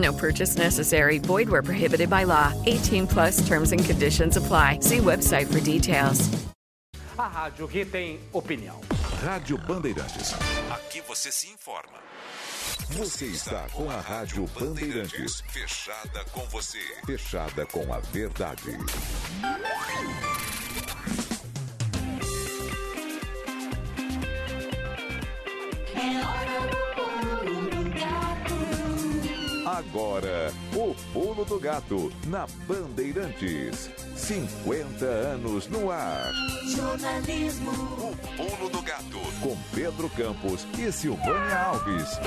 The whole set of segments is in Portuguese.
No purchase necessary. Void where prohibited by law. 18 plus terms and conditions apply. See website for details. A rádio que tem opinião. Rádio Bandeirantes. Aqui você se informa. Você está com a Rádio Bandeirantes. Fechada com você. Fechada com a verdade. Agora, o Pulo do Gato, na Bandeirantes. 50 anos no ar. Jornalismo. O Pulo do Gato. Com Pedro Campos e Silvânia Alves.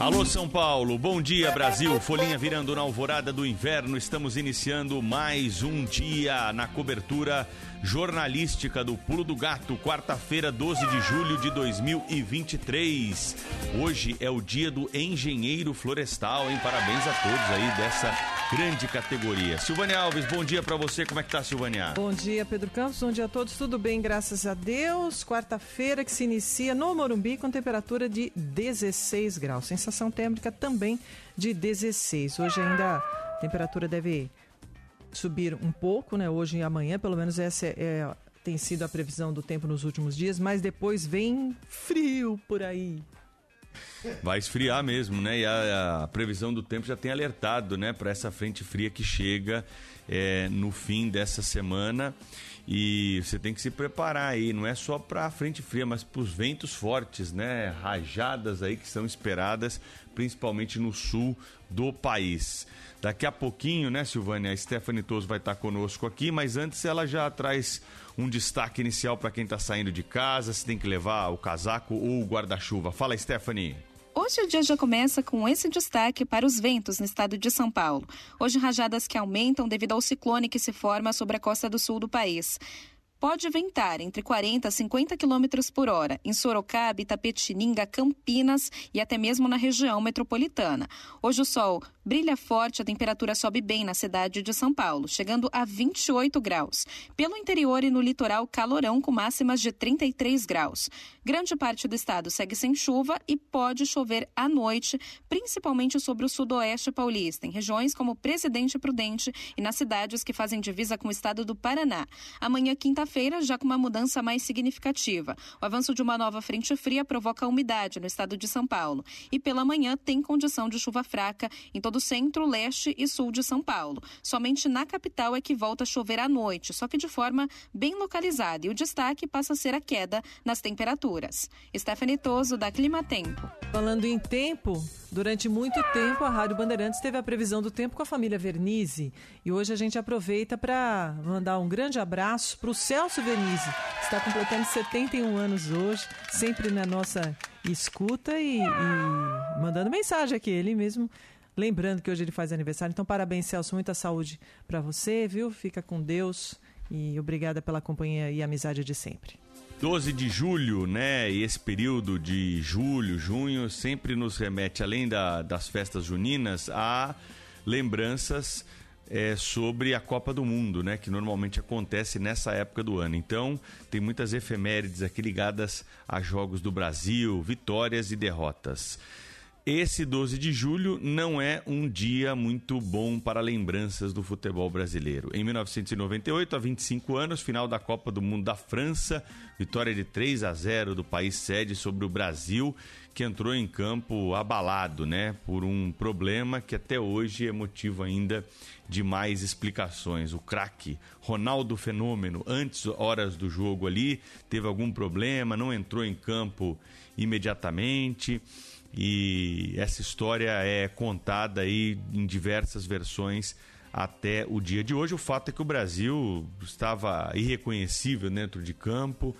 Alô São Paulo, bom dia Brasil. Folhinha virando na alvorada do inverno. Estamos iniciando mais um dia na cobertura jornalística do Pulo do Gato, quarta-feira, 12 de julho de 2023. Hoje é o dia do engenheiro florestal, hein? Parabéns a todos aí dessa grande categoria. Silvânia Alves, bom dia para você. Como é que tá, Silvânia? Bom dia, Pedro Campos. Bom dia a todos. Tudo bem, graças a Deus. Quarta-feira que se inicia no Morumbi com temperatura de 16 graus. Sensação térmica também de 16. Hoje ainda a temperatura deve subir um pouco, né? Hoje e amanhã, pelo menos essa é, é, tem sido a previsão do tempo nos últimos dias, mas depois vem frio por aí. Vai esfriar mesmo, né? E a, a previsão do tempo já tem alertado, né, para essa frente fria que chega é, no fim dessa semana. E você tem que se preparar aí, não é só para a frente fria, mas para os ventos fortes, né? Rajadas aí que são esperadas, principalmente no sul do país. Daqui a pouquinho, né, Silvânia, a Stephanie Toso vai estar conosco aqui, mas antes ela já traz um destaque inicial para quem está saindo de casa, se tem que levar o casaco ou o guarda-chuva. Fala, Stephanie. Hoje o dia já começa com esse destaque para os ventos no estado de São Paulo. Hoje rajadas que aumentam devido ao ciclone que se forma sobre a costa do sul do país. Pode ventar entre 40 a 50 km por hora em Sorocaba, Itapetininga, Campinas e até mesmo na região metropolitana. Hoje o sol brilha forte, a temperatura sobe bem na cidade de São Paulo, chegando a 28 graus. Pelo interior e no litoral, calorão com máximas de 33 graus. Grande parte do estado segue sem chuva e pode chover à noite, principalmente sobre o sudoeste paulista, em regiões como Presidente Prudente e nas cidades que fazem divisa com o estado do Paraná. Amanhã, quinta-feira, já com uma mudança mais significativa. O avanço de uma nova frente fria provoca umidade no estado de São Paulo. E pela manhã tem condição de chuva fraca em todo o centro, leste e sul de São Paulo. Somente na capital é que volta a chover à noite, só que de forma bem localizada. E o destaque passa a ser a queda nas temperaturas. Stephanie Toso, da Clima Tempo. Falando em tempo, durante muito tempo a Rádio Bandeirantes teve a previsão do tempo com a família Vernizzi. E hoje a gente aproveita para mandar um grande abraço para o Celso Vernizzi, que está completando 71 anos hoje, sempre na nossa escuta e, e mandando mensagem aqui, ele mesmo Lembrando que hoje ele faz aniversário. Então, parabéns, Celso. Muita saúde para você, viu? Fica com Deus. E obrigada pela companhia e amizade de sempre. 12 de julho, né? E esse período de julho, junho, sempre nos remete, além da, das festas juninas, a lembranças é, sobre a Copa do Mundo, né? Que normalmente acontece nessa época do ano. Então, tem muitas efemérides aqui ligadas a jogos do Brasil, vitórias e derrotas. Esse 12 de julho não é um dia muito bom para lembranças do futebol brasileiro. Em 1998, há 25 anos, final da Copa do Mundo da França, vitória de 3 a 0 do país sede sobre o Brasil, que entrou em campo abalado, né, por um problema que até hoje é motivo ainda de mais explicações. O craque Ronaldo Fenômeno, antes horas do jogo ali, teve algum problema, não entrou em campo imediatamente e essa história é contada aí em diversas versões até o dia de hoje. O fato é que o Brasil estava irreconhecível dentro de campo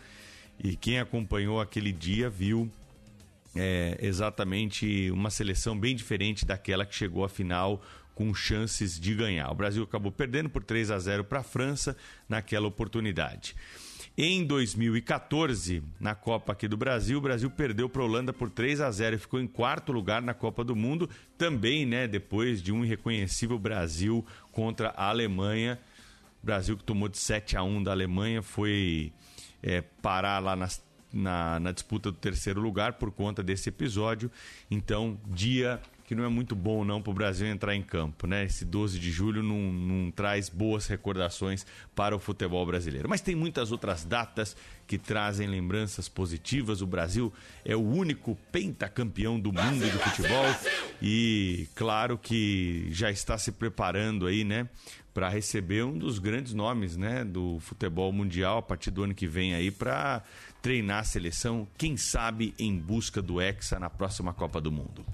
e quem acompanhou aquele dia viu é, exatamente uma seleção bem diferente daquela que chegou à final com chances de ganhar. O Brasil acabou perdendo por 3 a 0 para a França naquela oportunidade. Em 2014, na Copa aqui do Brasil, o Brasil perdeu para a Holanda por 3 a 0 e ficou em quarto lugar na Copa do Mundo, também, né, depois de um irreconhecível Brasil contra a Alemanha. O Brasil que tomou de 7 a 1 da Alemanha foi é, parar lá nas, na, na disputa do terceiro lugar por conta desse episódio. Então, dia que não é muito bom não para o Brasil entrar em campo, né? Esse 12 de julho não, não traz boas recordações para o futebol brasileiro. Mas tem muitas outras datas que trazem lembranças positivas. O Brasil é o único pentacampeão do mundo do futebol e claro que já está se preparando aí, né, para receber um dos grandes nomes, né, do futebol mundial a partir do ano que vem aí para treinar a seleção, quem sabe em busca do Hexa na próxima Copa do Mundo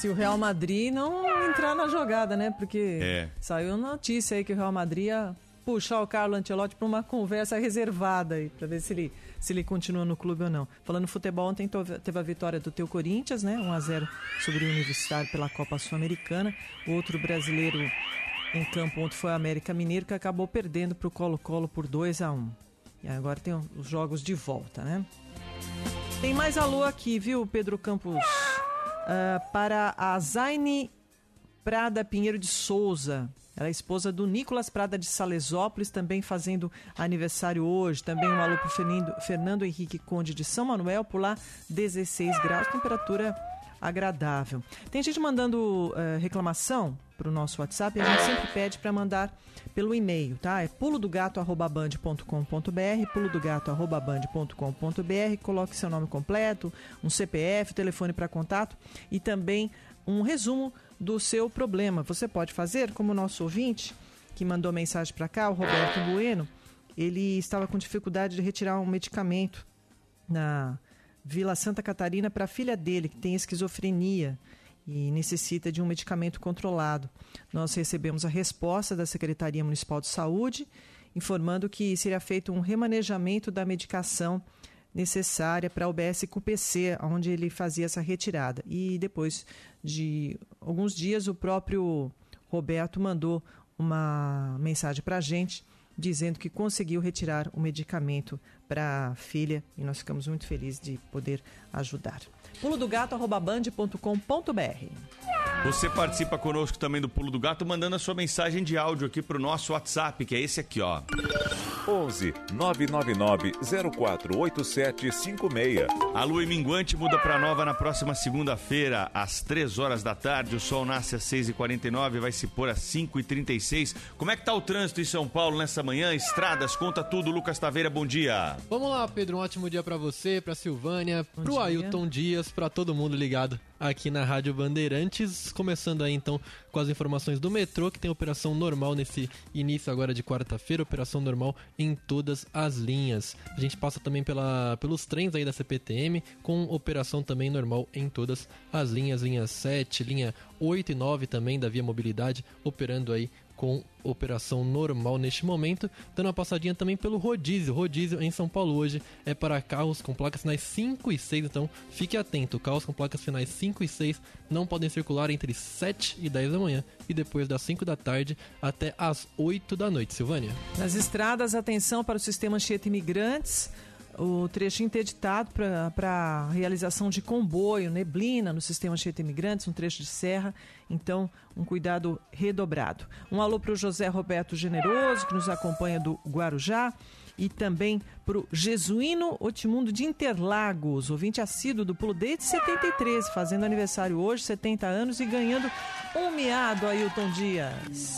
se o Real Madrid não entrar na jogada, né? Porque é. saiu notícia aí que o Real Madrid ia puxar o Carlo Ancelotti para uma conversa reservada aí, para ver se ele, se ele continua no clube ou não. Falando futebol, ontem teve a vitória do teu Corinthians, né? 1 a 0 sobre o Universitário pela Copa Sul-Americana. O outro brasileiro em campo ontem foi o América Mineiro, que acabou perdendo para o Colo-Colo por 2 a 1 E agora tem os jogos de volta, né? Tem mais alô aqui, viu, Pedro Campos? Uh, para a Zaine Prada Pinheiro de Souza. Ela é esposa do Nicolas Prada de Salesópolis, também fazendo aniversário hoje. Também um alô para o Fernando, Fernando Henrique Conde de São Manuel, por lá 16 graus, temperatura agradável. Tem gente mandando uh, reclamação para o nosso WhatsApp e a gente sempre pede para mandar pelo e-mail, tá? É pulodogato.band.com.br, pulodogato.band.com.br, coloque seu nome completo, um CPF, telefone para contato e também um resumo do seu problema. Você pode fazer, como o nosso ouvinte que mandou mensagem para cá, o Roberto Bueno, ele estava com dificuldade de retirar um medicamento na Vila Santa Catarina para a filha dele, que tem esquizofrenia e necessita de um medicamento controlado. Nós recebemos a resposta da Secretaria Municipal de Saúde informando que seria feito um remanejamento da medicação necessária para o BS QPC, onde ele fazia essa retirada. E depois de alguns dias, o próprio Roberto mandou uma mensagem para a gente dizendo que conseguiu retirar o medicamento para a filha e nós ficamos muito felizes de poder ajudar. Pulo do gato Você participa conosco também do Pulo do Gato mandando a sua mensagem de áudio aqui para o nosso WhatsApp, que é esse aqui, ó. 11 999 048756. A lua minguante muda para nova na próxima segunda-feira, às 3 horas da tarde. O sol nasce às 6h49 e vai se pôr às 5h36. Como é que tá o trânsito em São Paulo nessa manhã? Estradas, conta tudo. Lucas Taveira, bom dia. Vamos lá, Pedro. Um ótimo dia para você, para Silvânia, pro dia. Ailton Dias, para todo mundo ligado aqui na Rádio Bandeirantes. Começando aí então com as informações do metrô, que tem operação normal nesse início agora de quarta-feira, operação normal em todas as linhas. A gente passa também pela, pelos trens aí da CPTM, com operação também normal em todas as linhas, linha 7, linha 8 e 9 também da Via Mobilidade, operando aí com operação normal neste momento, dando uma passadinha também pelo rodízio. Rodízio em São Paulo hoje é para carros com placas finais 5 e 6, então fique atento. Carros com placas finais 5 e 6 não podem circular entre 7 e 10 da manhã e depois das 5 da tarde até as 8 da noite. Silvânia. Nas estradas, atenção para o sistema Anchieta Imigrantes o trecho interditado para realização de comboio, neblina no sistema Chieta Imigrantes, um trecho de serra. Então, um cuidado redobrado. Um alô para o José Roberto Generoso, que nos acompanha do Guarujá. E também para o Jesuíno Otimundo de Interlagos, ouvinte assíduo do Pulo desde 73, fazendo aniversário hoje, 70 anos, e ganhando um miado, Ailton Dias.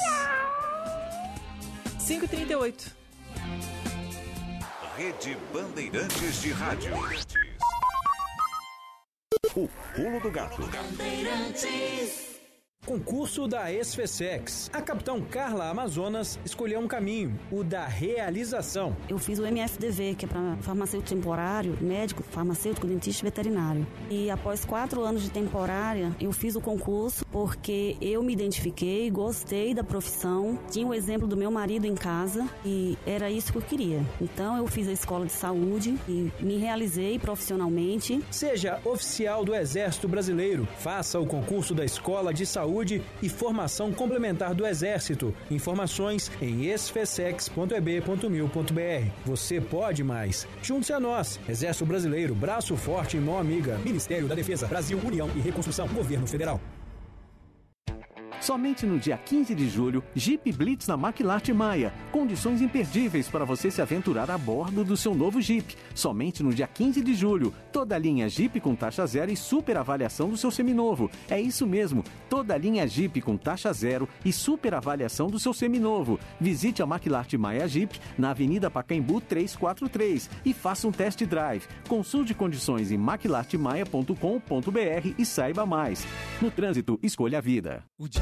5h38. Rede Bandeirantes de Rádio. O Pulo do Gato. Concurso da Esfesex. A capitão Carla Amazonas escolheu um caminho, o da realização. Eu fiz o MFDV, que é para farmacêutico temporário, médico, farmacêutico, dentista e veterinário. E após quatro anos de temporária, eu fiz o concurso porque eu me identifiquei, gostei da profissão, tinha o exemplo do meu marido em casa e era isso que eu queria. Então eu fiz a escola de saúde e me realizei profissionalmente. Seja oficial do Exército Brasileiro, faça o concurso da Escola de Saúde Saúde e Formação Complementar do Exército. Informações em esfesex.eb.mil.br. Você pode mais. Junte-se a nós. Exército Brasileiro, braço forte e mão amiga. Ministério da Defesa, Brasil, União e Reconstrução, Governo Federal. Somente no dia 15 de julho, Jeep Blitz na Maquilarte Maia. Condições imperdíveis para você se aventurar a bordo do seu novo Jeep. Somente no dia 15 de julho. Toda a linha Jeep com taxa zero e super avaliação do seu seminovo. É isso mesmo, toda a linha Jeep com taxa zero e super avaliação do seu seminovo. Visite a Maquilarte Maia Jeep na Avenida Pacaembu 343 e faça um test drive. Consulte condições em maquilartemaia.com.br e saiba mais. No trânsito, escolha a vida. O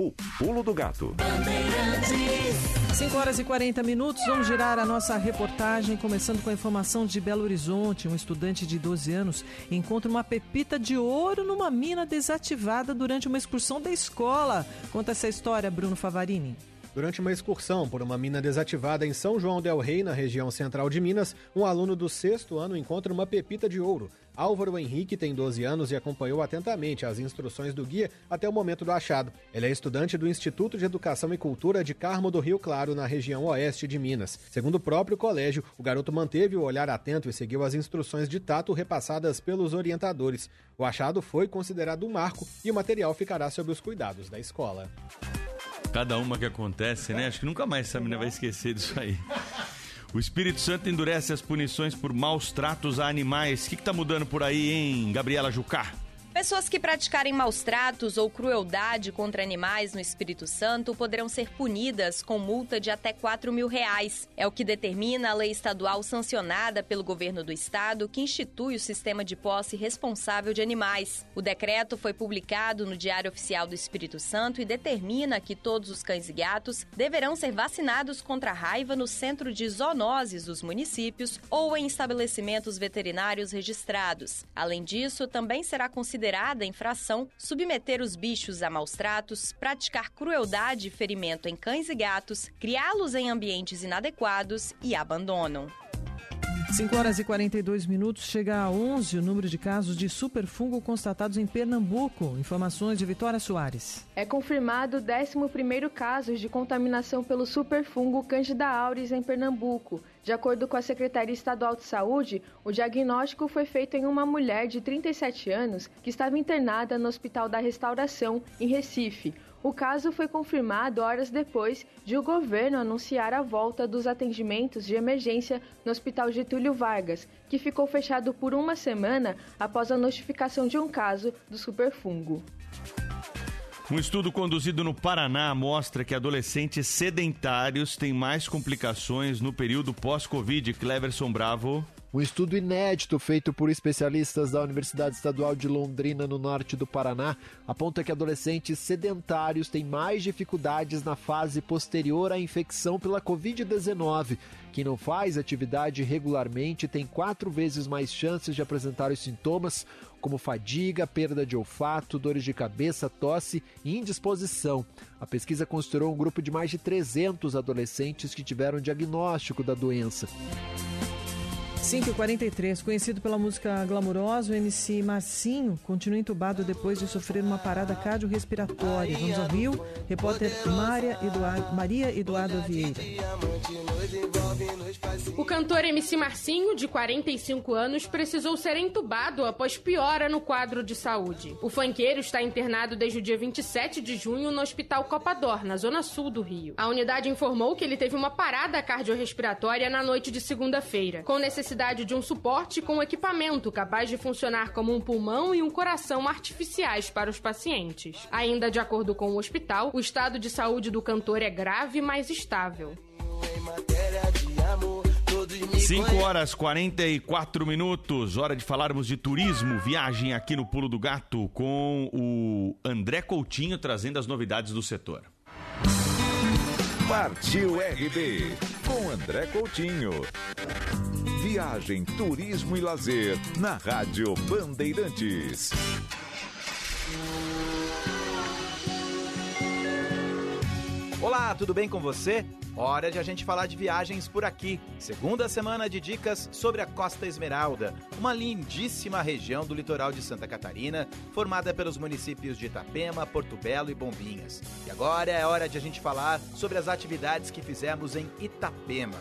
O Pulo do Gato. 5 horas e 40 minutos, vamos girar a nossa reportagem, começando com a informação de Belo Horizonte. Um estudante de 12 anos encontra uma pepita de ouro numa mina desativada durante uma excursão da escola. Conta essa história, Bruno Favarini. Durante uma excursão por uma mina desativada em São João del Rei, na região central de Minas, um aluno do sexto ano encontra uma pepita de ouro. Álvaro Henrique tem 12 anos e acompanhou atentamente as instruções do guia até o momento do achado. Ele é estudante do Instituto de Educação e Cultura de Carmo do Rio Claro, na região oeste de Minas. Segundo o próprio colégio, o garoto manteve o olhar atento e seguiu as instruções de tato repassadas pelos orientadores. O achado foi considerado um marco e o material ficará sob os cuidados da escola. Cada uma que acontece, né? Acho que nunca mais essa menina vai esquecer disso aí. O Espírito Santo endurece as punições por maus tratos a animais. O que, está mudando por aí, hein, Gabriela Jucá? Pessoas que praticarem maus tratos ou crueldade contra animais no Espírito Santo poderão ser punidas com multa de até 4 mil reais. É o que determina a lei estadual sancionada pelo governo do estado que institui o sistema de posse responsável de animais. O decreto foi publicado no Diário Oficial do Espírito Santo e determina que todos os cães e gatos deverão ser vacinados contra a raiva no centro de zoonoses dos municípios ou em estabelecimentos veterinários registrados. Além disso, também será considerado considerada infração submeter os bichos a maus tratos, praticar crueldade e ferimento em cães e gatos, criá-los em ambientes inadequados e abandono. 5 horas e 42 minutos, chega a 11 o número de casos de superfungo constatados em Pernambuco. Informações de Vitória Soares. É confirmado o 11º caso de contaminação pelo superfungo Candida auris em Pernambuco. De acordo com a Secretaria Estadual de Saúde, o diagnóstico foi feito em uma mulher de 37 anos que estava internada no Hospital da Restauração, em Recife. O caso foi confirmado horas depois de o governo anunciar a volta dos atendimentos de emergência no Hospital Getúlio Vargas, que ficou fechado por uma semana após a notificação de um caso do superfungo. Um estudo conduzido no Paraná mostra que adolescentes sedentários têm mais complicações no período pós-Covid. Cleverson Bravo. Um estudo inédito feito por especialistas da Universidade Estadual de Londrina, no norte do Paraná, aponta que adolescentes sedentários têm mais dificuldades na fase posterior à infecção pela Covid-19. Quem não faz atividade regularmente tem quatro vezes mais chances de apresentar os sintomas, como fadiga, perda de olfato, dores de cabeça, tosse e indisposição. A pesquisa considerou um grupo de mais de 300 adolescentes que tiveram diagnóstico da doença. 5h43, conhecido pela música glamourosa, o MC Marcinho continua entubado depois de sofrer uma parada cardiorrespiratória. Vamos ao Rio, repórter Maria Eduardo, Eduarda Vieira. O cantor MC Marcinho, de 45 anos, precisou ser entubado após piora no quadro de saúde. O funkeiro está internado desde o dia 27 de junho no Hospital Copador, na zona sul do Rio. A unidade informou que ele teve uma parada cardiorrespiratória na noite de segunda-feira, com necessidade de um suporte com equipamento capaz de funcionar como um pulmão e um coração artificiais para os pacientes. Ainda de acordo com o hospital, o estado de saúde do cantor é grave, mas estável. 5 horas 44 minutos, hora de falarmos de turismo, viagem aqui no Pulo do Gato com o André Coutinho trazendo as novidades do setor. Partiu RB com André Coutinho. Viagem, turismo e lazer na Rádio Bandeirantes. Olá, tudo bem com você? Hora de a gente falar de viagens por aqui. Segunda semana de dicas sobre a Costa Esmeralda, uma lindíssima região do litoral de Santa Catarina, formada pelos municípios de Itapema, Porto Belo e Bombinhas. E agora é hora de a gente falar sobre as atividades que fizemos em Itapema.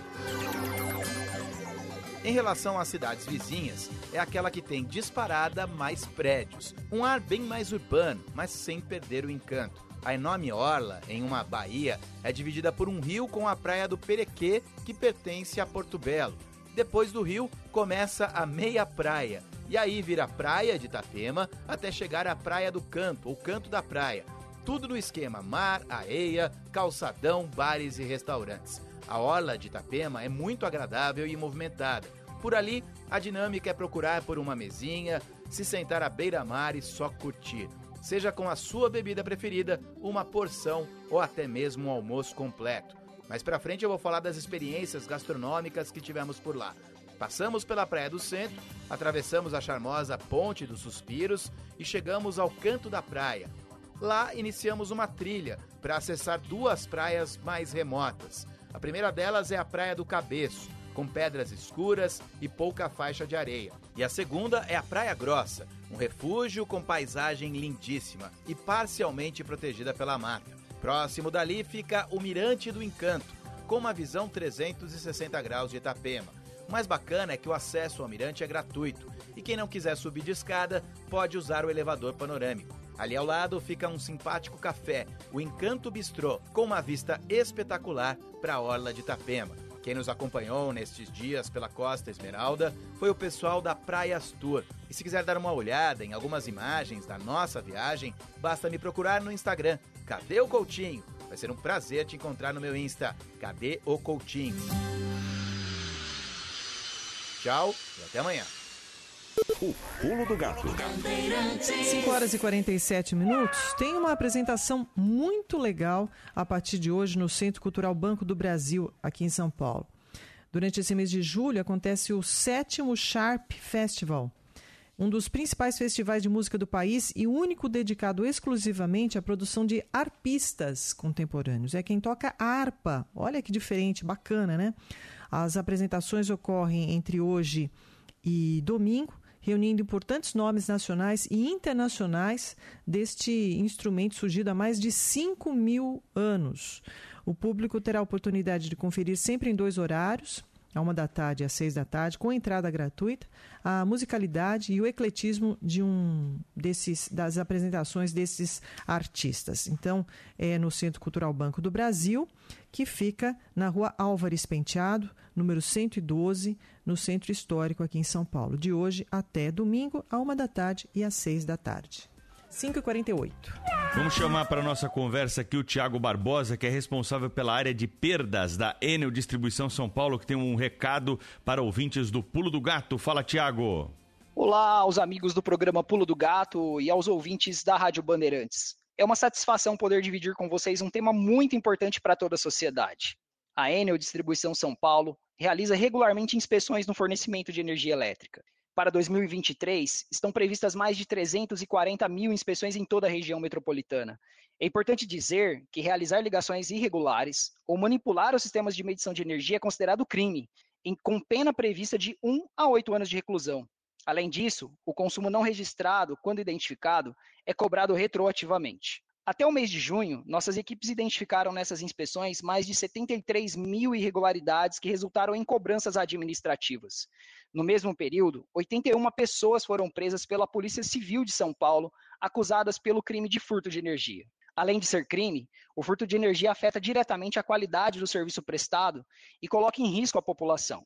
Em relação às cidades vizinhas, é aquela que tem disparada mais prédios, um ar bem mais urbano, mas sem perder o encanto. A enorme orla, em uma baía, é dividida por um rio com a praia do Perequê, que pertence a Porto Belo. Depois do rio, começa a meia praia, e aí vira a praia de Itapema até chegar à Praia do Canto, ou Canto da Praia. Tudo no esquema mar, areia, calçadão, bares e restaurantes. A orla de Itapema é muito agradável e movimentada. Por ali, a dinâmica é procurar por uma mesinha, se sentar à beira-mar e só curtir seja com a sua bebida preferida, uma porção ou até mesmo um almoço completo. Mais pra frente eu vou falar das experiências gastronômicas que tivemos por lá. Passamos pela Praia do Centro, atravessamos a charmosa Ponte dos Suspiros e chegamos ao canto da praia. Lá iniciamos uma trilha para acessar duas praias mais remotas. A primeira delas é a Praia do Cabeço, com pedras escuras e pouca faixa de areia. E a segunda é a Praia Grossa, um refúgio com paisagem lindíssima e parcialmente protegida pela mata. Próximo dali fica o Mirante do Encanto, com uma visão 360 graus de Itapema. O mais bacana é que o acesso ao mirante é gratuito e quem não quiser subir de escada pode usar o elevador panorâmico. Ali ao lado fica um simpático café, o Encanto Bistrô, com uma vista espetacular para a orla de Itapema. Quem nos acompanhou nestes dias pela Costa Esmeralda foi o pessoal da Praias Tour. E se quiser dar uma olhada em algumas imagens da nossa viagem, basta me procurar no Instagram. Cadê o Coutinho? Vai ser um prazer te encontrar no meu Insta. Cadê o Coutinho? Tchau e até amanhã. O Pulo do Gato. 5 horas e 47 minutos. Tem uma apresentação muito legal a partir de hoje no Centro Cultural Banco do Brasil, aqui em São Paulo. Durante esse mês de julho acontece o sétimo Sharp Festival, um dos principais festivais de música do país e único dedicado exclusivamente à produção de arpistas contemporâneos. É quem toca harpa. Olha que diferente, bacana, né? As apresentações ocorrem entre hoje e domingo reunindo importantes nomes nacionais e internacionais deste instrumento surgido há mais de 5 mil anos. O público terá a oportunidade de conferir sempre em dois horários, a uma da tarde e às seis da tarde, com entrada gratuita, a musicalidade e o ecletismo de um desses das apresentações desses artistas. Então, é no Centro Cultural Banco do Brasil, que fica na Rua Álvares Penteado, número 112, no Centro Histórico aqui em São Paulo, de hoje até domingo, a uma da tarde e às seis da tarde. 5h48. Vamos chamar para nossa conversa aqui o Tiago Barbosa, que é responsável pela área de perdas da Enel Distribuição São Paulo, que tem um recado para ouvintes do Pulo do Gato. Fala, Tiago. Olá aos amigos do programa Pulo do Gato e aos ouvintes da Rádio Bandeirantes. É uma satisfação poder dividir com vocês um tema muito importante para toda a sociedade. A Enel Distribuição São Paulo realiza regularmente inspeções no fornecimento de energia elétrica. Para 2023, estão previstas mais de 340 mil inspeções em toda a região metropolitana. É importante dizer que realizar ligações irregulares ou manipular os sistemas de medição de energia é considerado crime, com pena prevista de 1 a 8 anos de reclusão. Além disso, o consumo não registrado, quando identificado, é cobrado retroativamente. Até o mês de junho, nossas equipes identificaram nessas inspeções mais de 73 mil irregularidades que resultaram em cobranças administrativas. No mesmo período, 81 pessoas foram presas pela Polícia Civil de São Paulo, acusadas pelo crime de furto de energia. Além de ser crime, o furto de energia afeta diretamente a qualidade do serviço prestado e coloca em risco a população.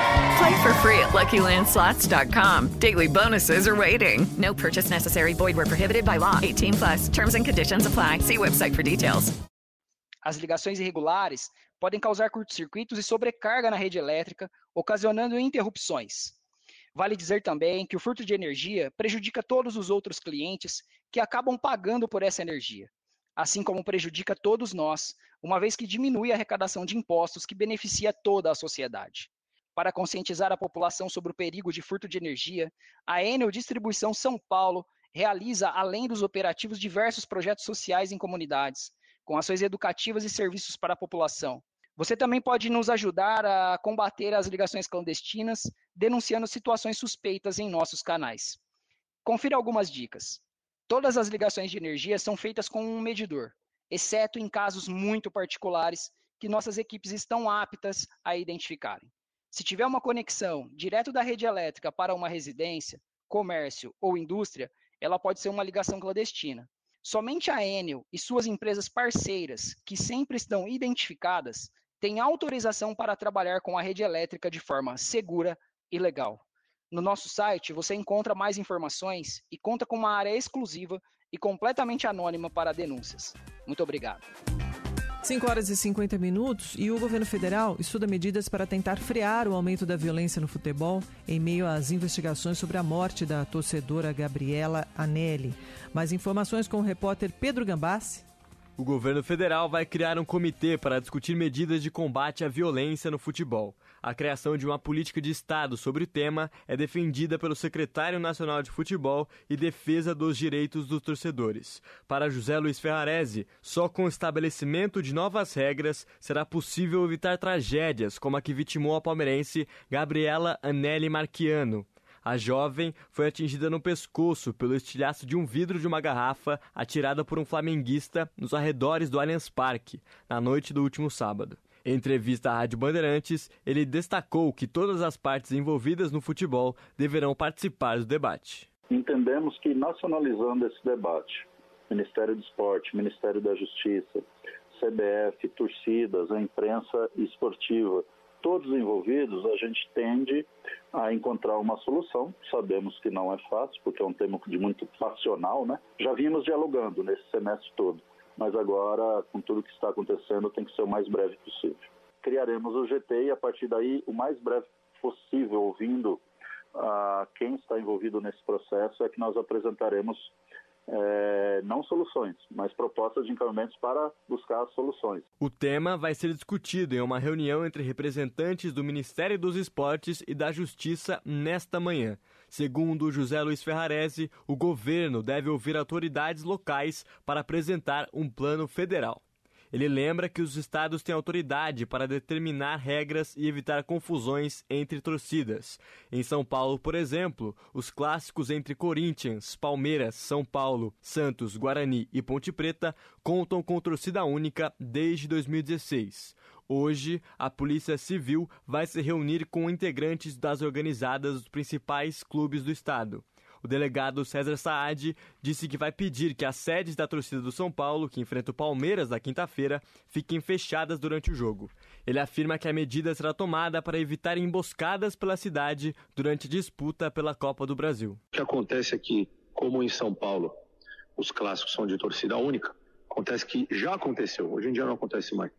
Play for free at LuckyLandSlots.com. Daily bonuses are waiting. No purchase necessary. Void were prohibited by law. 18 plus. Terms and conditions apply. See website for details. As ligações irregulares podem causar curtos-circuitos e sobrecarga na rede elétrica, ocasionando interrupções. Vale dizer também que o furto de energia prejudica todos os outros clientes que acabam pagando por essa energia, assim como prejudica todos nós, uma vez que diminui a arrecadação de impostos que beneficia toda a sociedade. Para conscientizar a população sobre o perigo de furto de energia, a Enel Distribuição São Paulo realiza, além dos operativos, diversos projetos sociais em comunidades, com ações educativas e serviços para a população. Você também pode nos ajudar a combater as ligações clandestinas, denunciando situações suspeitas em nossos canais. Confira algumas dicas. Todas as ligações de energia são feitas com um medidor, exceto em casos muito particulares que nossas equipes estão aptas a identificarem. Se tiver uma conexão direto da rede elétrica para uma residência, comércio ou indústria, ela pode ser uma ligação clandestina. Somente a Enel e suas empresas parceiras, que sempre estão identificadas, têm autorização para trabalhar com a rede elétrica de forma segura e legal. No nosso site você encontra mais informações e conta com uma área exclusiva e completamente anônima para denúncias. Muito obrigado. 5 horas e 50 minutos e o governo federal estuda medidas para tentar frear o aumento da violência no futebol em meio às investigações sobre a morte da torcedora Gabriela Anelli. Mais informações com o repórter Pedro Gambassi. O governo federal vai criar um comitê para discutir medidas de combate à violência no futebol. A criação de uma política de Estado sobre o tema é defendida pelo secretário nacional de futebol e defesa dos direitos dos torcedores. Para José Luiz Ferrarese, só com o estabelecimento de novas regras será possível evitar tragédias como a que vitimou a palmeirense Gabriela Anelli Marchiano. A jovem foi atingida no pescoço pelo estilhaço de um vidro de uma garrafa atirada por um flamenguista nos arredores do Allianz Parque, na noite do último sábado. Em entrevista à Rádio Bandeirantes, ele destacou que todas as partes envolvidas no futebol deverão participar do debate. Entendemos que nacionalizando esse debate, Ministério do Esporte, Ministério da Justiça, CBF, torcidas, a imprensa esportiva, todos envolvidos, a gente tende a encontrar uma solução. Sabemos que não é fácil, porque é um tema de muito passional, né? Já vimos dialogando nesse semestre todo, mas agora, com tudo que está acontecendo, tem que ser o mais breve possível. Criaremos o GT e, a partir daí, o mais breve possível, ouvindo uh, quem está envolvido nesse processo, é que nós apresentaremos é, não soluções, mas propostas de encaminhamentos para buscar soluções. O tema vai ser discutido em uma reunião entre representantes do Ministério dos Esportes e da Justiça nesta manhã. Segundo José Luiz Ferrarese, o governo deve ouvir autoridades locais para apresentar um plano federal. Ele lembra que os estados têm autoridade para determinar regras e evitar confusões entre torcidas. Em São Paulo, por exemplo, os clássicos entre Corinthians, Palmeiras, São Paulo, Santos, Guarani e Ponte Preta contam com torcida única desde 2016. Hoje, a Polícia Civil vai se reunir com integrantes das organizadas dos principais clubes do estado. O delegado César Saad disse que vai pedir que as sedes da torcida do São Paulo, que enfrenta o Palmeiras na quinta-feira, fiquem fechadas durante o jogo. Ele afirma que a medida será tomada para evitar emboscadas pela cidade durante a disputa pela Copa do Brasil. O que acontece aqui, como em São Paulo, os clássicos são de torcida única, acontece que já aconteceu, hoje em dia não acontece mais.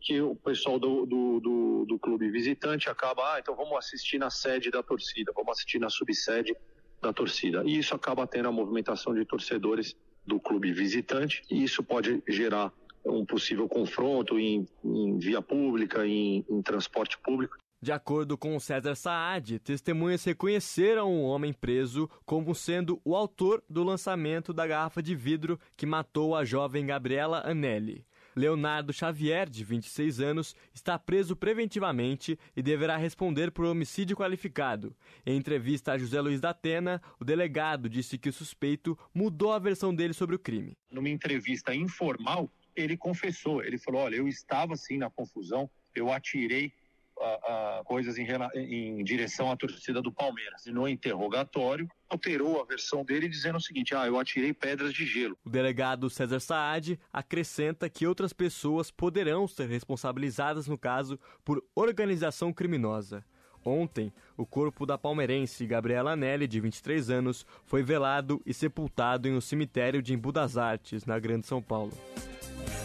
Que o pessoal do, do, do, do clube visitante acaba, ah, então vamos assistir na sede da torcida, vamos assistir na subsede da torcida. E isso acaba tendo a movimentação de torcedores do clube visitante, e isso pode gerar um possível confronto em, em via pública, em, em transporte público. De acordo com César Saad, testemunhas reconheceram o homem preso como sendo o autor do lançamento da garrafa de vidro que matou a jovem Gabriela Anelli. Leonardo Xavier, de 26 anos, está preso preventivamente e deverá responder por homicídio qualificado. Em entrevista a José Luiz da Atena, o delegado disse que o suspeito mudou a versão dele sobre o crime. Numa entrevista informal, ele confessou. Ele falou: Olha, eu estava assim na confusão, eu atirei uh, uh, coisas em, em, direção à torcida do Palmeiras. E no interrogatório, alterou a versão dele dizendo o seguinte: ah, eu atirei pedras de gelo. O delegado César Saad acrescenta que outras pessoas poderão ser responsabilizadas no caso por organização criminosa. Ontem, o corpo da palmeirense Gabriela Nelly, de 23 anos, foi velado e sepultado em um cemitério de Embu das Artes, na Grande São Paulo.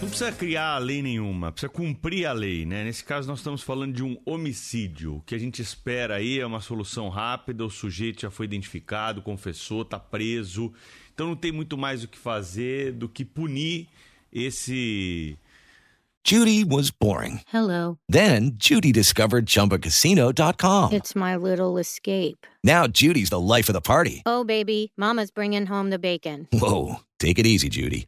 Não precisa criar lei nenhuma, precisa cumprir a lei, né? Nesse caso, nós estamos falando de um homicídio. O que a gente espera aí é uma solução rápida, o sujeito já foi identificado, confessou, está preso. Então não tem muito mais o que fazer do que punir esse. Judy was boring. Hello. Then Judy discovered chumbacasino.com. It's my little escape. Now Judy's the life of the party. Oh, baby, Mama's bringing home the bacon. Whoa. Take it easy, Judy.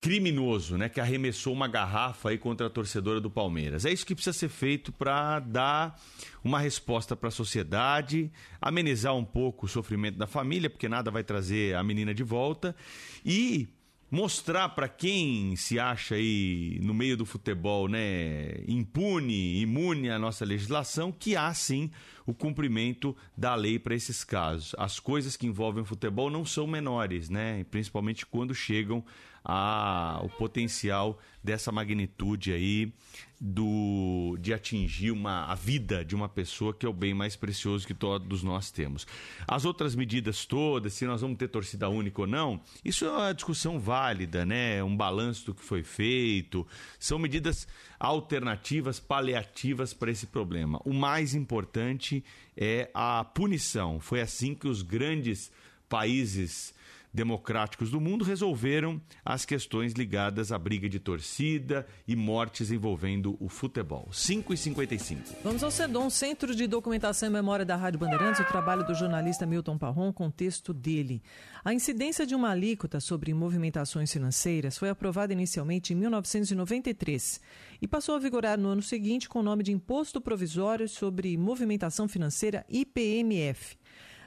Criminoso, né, que arremessou uma garrafa aí contra a torcedora do Palmeiras. É isso que precisa ser feito para dar uma resposta para a sociedade, amenizar um pouco o sofrimento da família, porque nada vai trazer a menina de volta e mostrar para quem se acha aí no meio do futebol, né, impune, imune à nossa legislação, que há sim o cumprimento da lei para esses casos. As coisas que envolvem o futebol não são menores, né, principalmente quando chegam a, o potencial dessa magnitude aí do de atingir uma, a vida de uma pessoa que é o bem mais precioso que todos nós temos. As outras medidas todas, se nós vamos ter torcida única ou não, isso é uma discussão válida, né? Um balanço do que foi feito, são medidas alternativas, paliativas para esse problema. O mais importante é a punição. Foi assim que os grandes países democráticos do mundo resolveram as questões ligadas à briga de torcida e mortes envolvendo o futebol. 5 e 55. Vamos ao CEDOM, Centro de Documentação e Memória da Rádio Bandeirantes, o trabalho do jornalista Milton Parron com o texto dele. A incidência de uma alíquota sobre movimentações financeiras foi aprovada inicialmente em 1993 e passou a vigorar no ano seguinte com o nome de Imposto Provisório sobre Movimentação Financeira IPMF.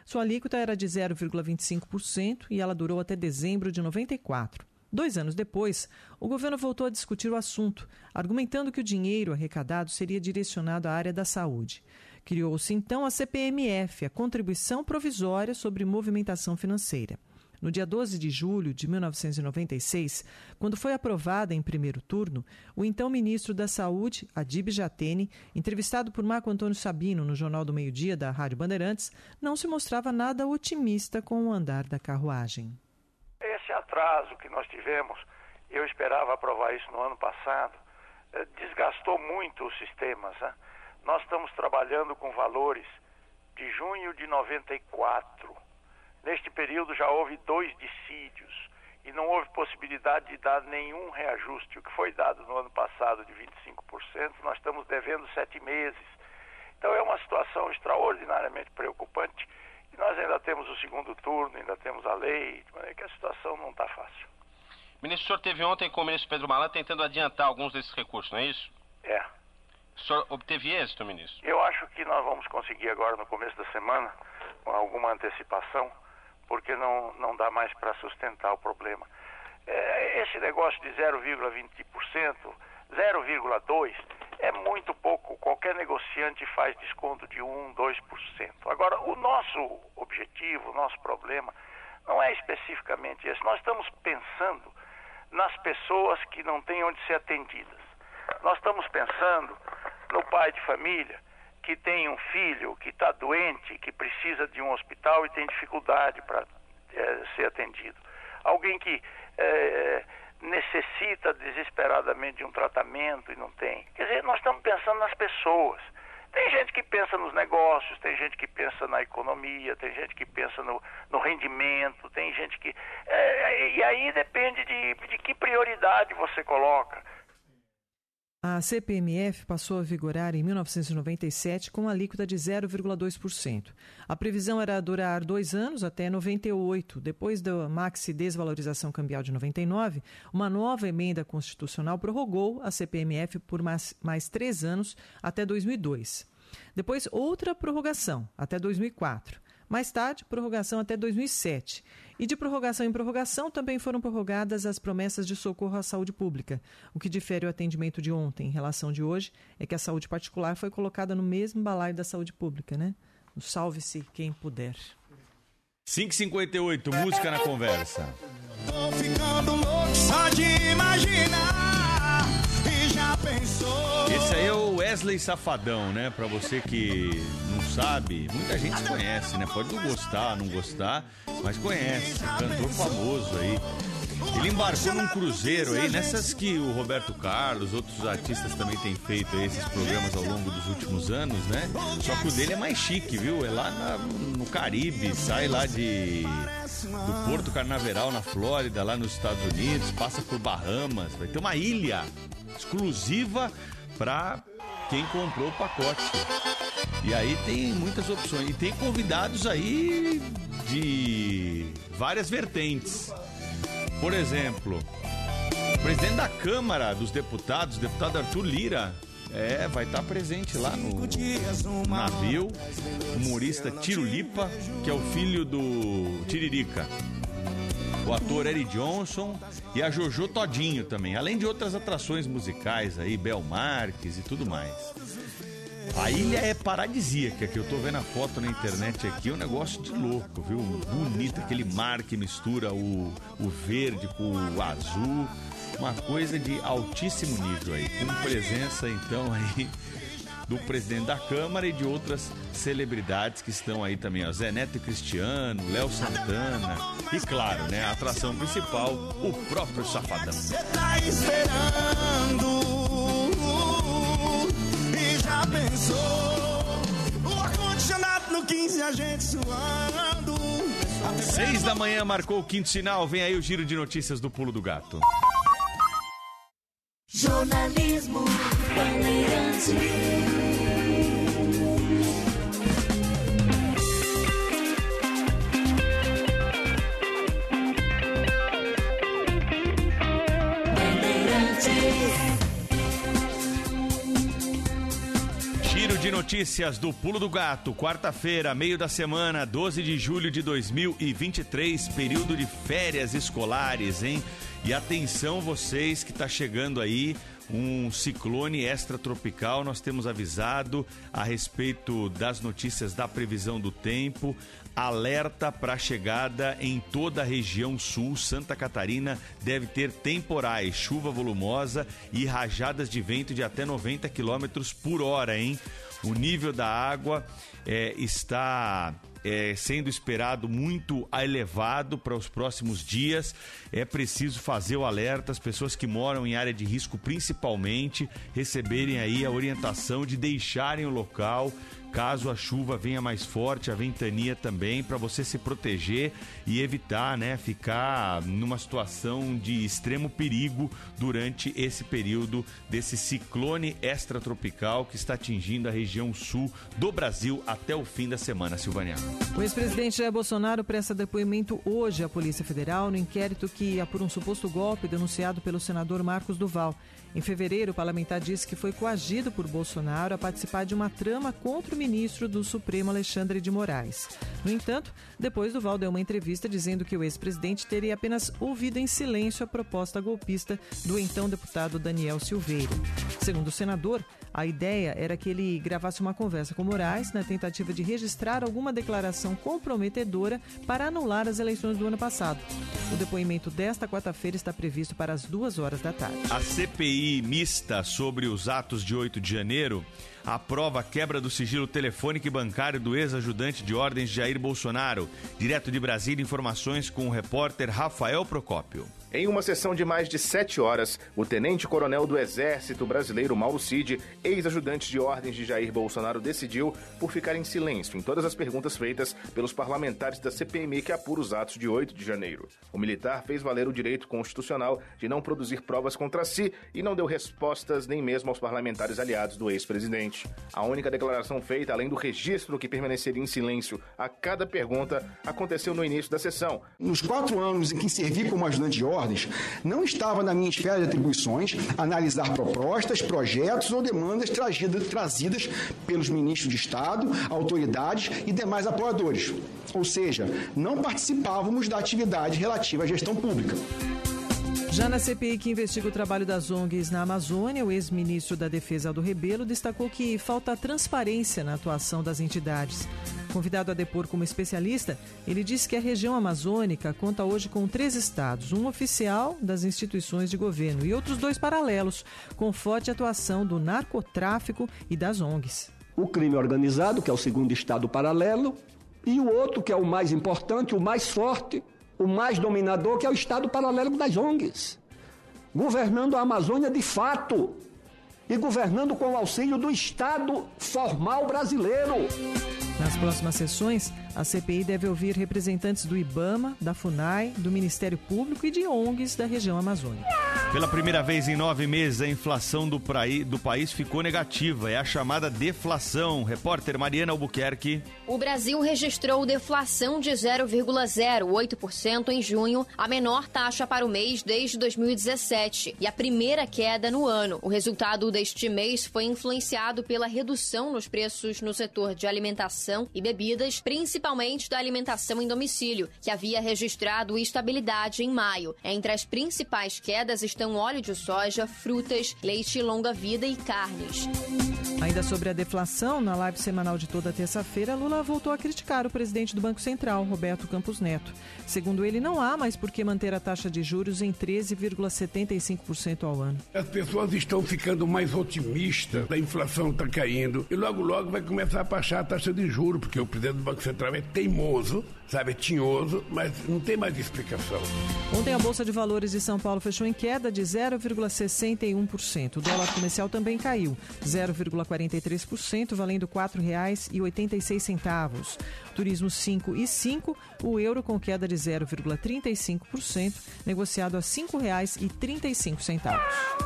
Sua alíquota era de 0,25% e ela durou até dezembro de 94. Dois anos depois, o governo voltou a discutir o assunto, argumentando que o dinheiro arrecadado seria direcionado à área da saúde. Criou-se então a CPMF, a Contribuição Provisória sobre Movimentação Financeira. No dia 12 de julho de 1996, quando foi aprovada em primeiro turno, o então ministro da Saúde, Adib Jatene, entrevistado por Marco Antônio Sabino no Jornal do Meio-Dia da Rádio Bandeirantes, não se mostrava nada otimista com o andar da carruagem. Esse atraso que nós tivemos eu esperava aprovar isso no ano passado, eh, desgastou muito os sistemas. Né? Nós estamos trabalhando com valores de junho de 94. Neste período já houve dois dissídios e não houve possibilidade de dar nenhum reajuste. O que foi dado no ano passado de 25%, nós estamos devendo sete meses. Então é uma situação extraordinariamente preocupante e nós ainda temos o segundo turno, ainda temos a lei, de maneira que a situação não está fácil. Ministro, o senhor teve ontem com o ministro Pedro Malan tentando adiantar alguns desses recursos, não é isso? É. O senhor obteve êxito, ministro? Eu acho que nós vamos conseguir agora, no começo da semana, alguma antecipação, porque não, não dá mais para sustentar o problema. É, esse negócio de 0,20%, 0,2% é muito pouco. Qualquer negociante faz desconto de 1%, 2%. Agora, o nosso objetivo, o nosso problema, não é especificamente esse. Nós estamos pensando nas pessoas que não têm onde ser atendidas. Nós estamos pensando no pai de família que tem um filho que está doente, que precisa de um hospital e tem dificuldade para é, ser atendido. Alguém que é, necessita desesperadamente de um tratamento e não tem. Quer dizer, nós estamos pensando nas pessoas. Tem gente que pensa nos negócios, tem gente que pensa na economia, tem gente que pensa no, no rendimento, tem gente que. É, e aí depende de, de que prioridade você coloca. A CPMF passou a vigorar em 1997 com alíquota de 0,2%. A previsão era durar dois anos até 98. Depois da maxi desvalorização cambial de 99, uma nova emenda constitucional prorrogou a CPMF por mais, mais três anos até 2002. Depois, outra prorrogação até 2004. Mais tarde, prorrogação até 2007. E de prorrogação em prorrogação também foram prorrogadas as promessas de socorro à saúde pública. O que difere o atendimento de ontem em relação de hoje é que a saúde particular foi colocada no mesmo balaio da saúde pública, né? Salve-se quem puder. 558, música na conversa. Tô ficando louco só de imaginar. Esse aí é o Wesley Safadão, né? Pra você que não sabe, muita gente conhece, né? Pode não gostar, não gostar, mas conhece. Cantor famoso aí. Ele embarcou num cruzeiro aí, nessas que o Roberto Carlos, outros artistas também têm feito aí, esses programas ao longo dos últimos anos, né? Só que o dele é mais chique, viu? É lá na, no Caribe, sai lá de do Porto Carnaveral na Flórida, lá nos Estados Unidos, passa por Bahamas, vai ter uma ilha exclusiva para quem comprou o pacote. E aí tem muitas opções. E tem convidados aí de várias vertentes. Por exemplo, o presidente da Câmara dos Deputados, o deputado Arthur Lira, é, vai estar presente lá no navio. Humorista Tiro Lipa, que é o filho do Tiririca. O ator Eric Johnson e a Jojo Todinho também, além de outras atrações musicais aí, Bel Marques e tudo mais. A ilha é paradisíaca, que eu tô vendo a foto na internet aqui, é um negócio de louco, viu? Bonito, aquele mar que mistura o, o verde com o azul, uma coisa de altíssimo nível aí, com presença então aí do presidente da Câmara e de outras celebridades que estão aí também, ó, Zé Neto e Cristiano, Léo Santana e claro, né, a atração principal, o próprio Safadão. Tá esperando e já pensou o ar-condicionado no 15 a gente suando. Seis da manhã marcou o quinto sinal, vem aí o giro de notícias do Pulo do Gato. Jornalismo Giro de notícias do Pulo do Gato, quarta-feira, meio da semana, 12 de julho de 2023, período de férias escolares, hein? E atenção vocês que tá chegando aí um ciclone extratropical. Nós temos avisado a respeito das notícias da previsão do tempo. Alerta para chegada em toda a região sul. Santa Catarina deve ter temporais, chuva volumosa e rajadas de vento de até 90 km por hora, hein? O nível da água é, está é, sendo esperado muito elevado para os próximos dias. É preciso fazer o alerta, as pessoas que moram em área de risco, principalmente, receberem aí a orientação de deixarem o local caso a chuva venha mais forte, a ventania também, para você se proteger e evitar, né, ficar numa situação de extremo perigo durante esse período desse ciclone extratropical que está atingindo a região sul do Brasil até o fim da semana, Silvânia. O ex-presidente Jair Bolsonaro presta depoimento hoje à Polícia Federal no inquérito que apura um suposto golpe denunciado pelo senador Marcos Duval. Em fevereiro, o parlamentar disse que foi coagido por Bolsonaro a participar de uma trama contra o ministro do Supremo Alexandre de Moraes. No entanto, depois Duval deu uma entrevista dizendo que o ex-presidente teria apenas ouvido em silêncio a proposta golpista do então deputado Daniel Silveira. Segundo o senador, a ideia era que ele gravasse uma conversa com Moraes na tentativa de registrar alguma declaração comprometedora para anular as eleições do ano passado. O depoimento desta quarta-feira está previsto para as duas horas da tarde. A CPI mista sobre os atos de 8 de janeiro aprova a quebra do sigilo telefônico e bancário do ex-ajudante de ordens Jair Bolsonaro. Direto de Brasília, informações com o repórter Rafael Procópio. Em uma sessão de mais de sete horas, o tenente-coronel do Exército Brasileiro Mauro Cid, ex-ajudante de ordens de Jair Bolsonaro, decidiu por ficar em silêncio em todas as perguntas feitas pelos parlamentares da CPMI que apura os atos de 8 de janeiro. O militar fez valer o direito constitucional de não produzir provas contra si e não deu respostas nem mesmo aos parlamentares aliados do ex-presidente. A única declaração feita, além do registro que permaneceria em silêncio a cada pergunta, aconteceu no início da sessão. Nos quatro anos em que servi como ajudante de ordens, não estava na minha esfera de atribuições analisar propostas, projetos ou demandas trazidas, trazidas pelos ministros de Estado, autoridades e demais apoiadores. Ou seja, não participávamos da atividade relativa à gestão pública. Já na CPI que investiga o trabalho das ONGs na Amazônia, o ex-ministro da Defesa Aldo Rebelo destacou que falta transparência na atuação das entidades. Convidado a depor como especialista, ele disse que a região amazônica conta hoje com três estados, um oficial das instituições de governo e outros dois paralelos, com forte atuação do narcotráfico e das ONGs. O crime organizado, que é o segundo estado paralelo, e o outro, que é o mais importante, o mais forte, o mais dominador, que é o Estado paralelo das ONGs. Governando a Amazônia de fato e governando com o auxílio do Estado formal brasileiro. Nas próximas sessões, a CPI deve ouvir representantes do IBAMA, da FUNAI, do Ministério Público e de ONGs da região amazônica. Pela primeira vez em nove meses, a inflação do, praí, do país ficou negativa. É a chamada deflação. Repórter Mariana Albuquerque. O Brasil registrou deflação de 0,08% em junho, a menor taxa para o mês desde 2017 e a primeira queda no ano. O resultado deste mês foi influenciado pela redução nos preços no setor de alimentação e bebidas, principalmente da alimentação em domicílio, que havia registrado estabilidade em maio. Entre as principais quedas estão óleo de soja, frutas, leite longa-vida e carnes. Ainda sobre a deflação, na live semanal de toda terça-feira, Lula voltou a criticar o presidente do Banco Central, Roberto Campos Neto. Segundo ele, não há mais por que manter a taxa de juros em 13,75% ao ano. As pessoas estão ficando mais otimistas, a inflação está caindo e logo, logo vai começar a baixar a taxa de juros, porque o presidente do Banco Central é teimoso, sabe, é tinhoso, mas não tem mais explicação. Ontem a Bolsa de Valores de São Paulo fechou em queda de 0,61%. O dólar comercial também caiu, 0,43%, valendo R$ 4,86. Turismo 5 e 5, o euro com queda de 0,35%, negociado a R$ 5,35.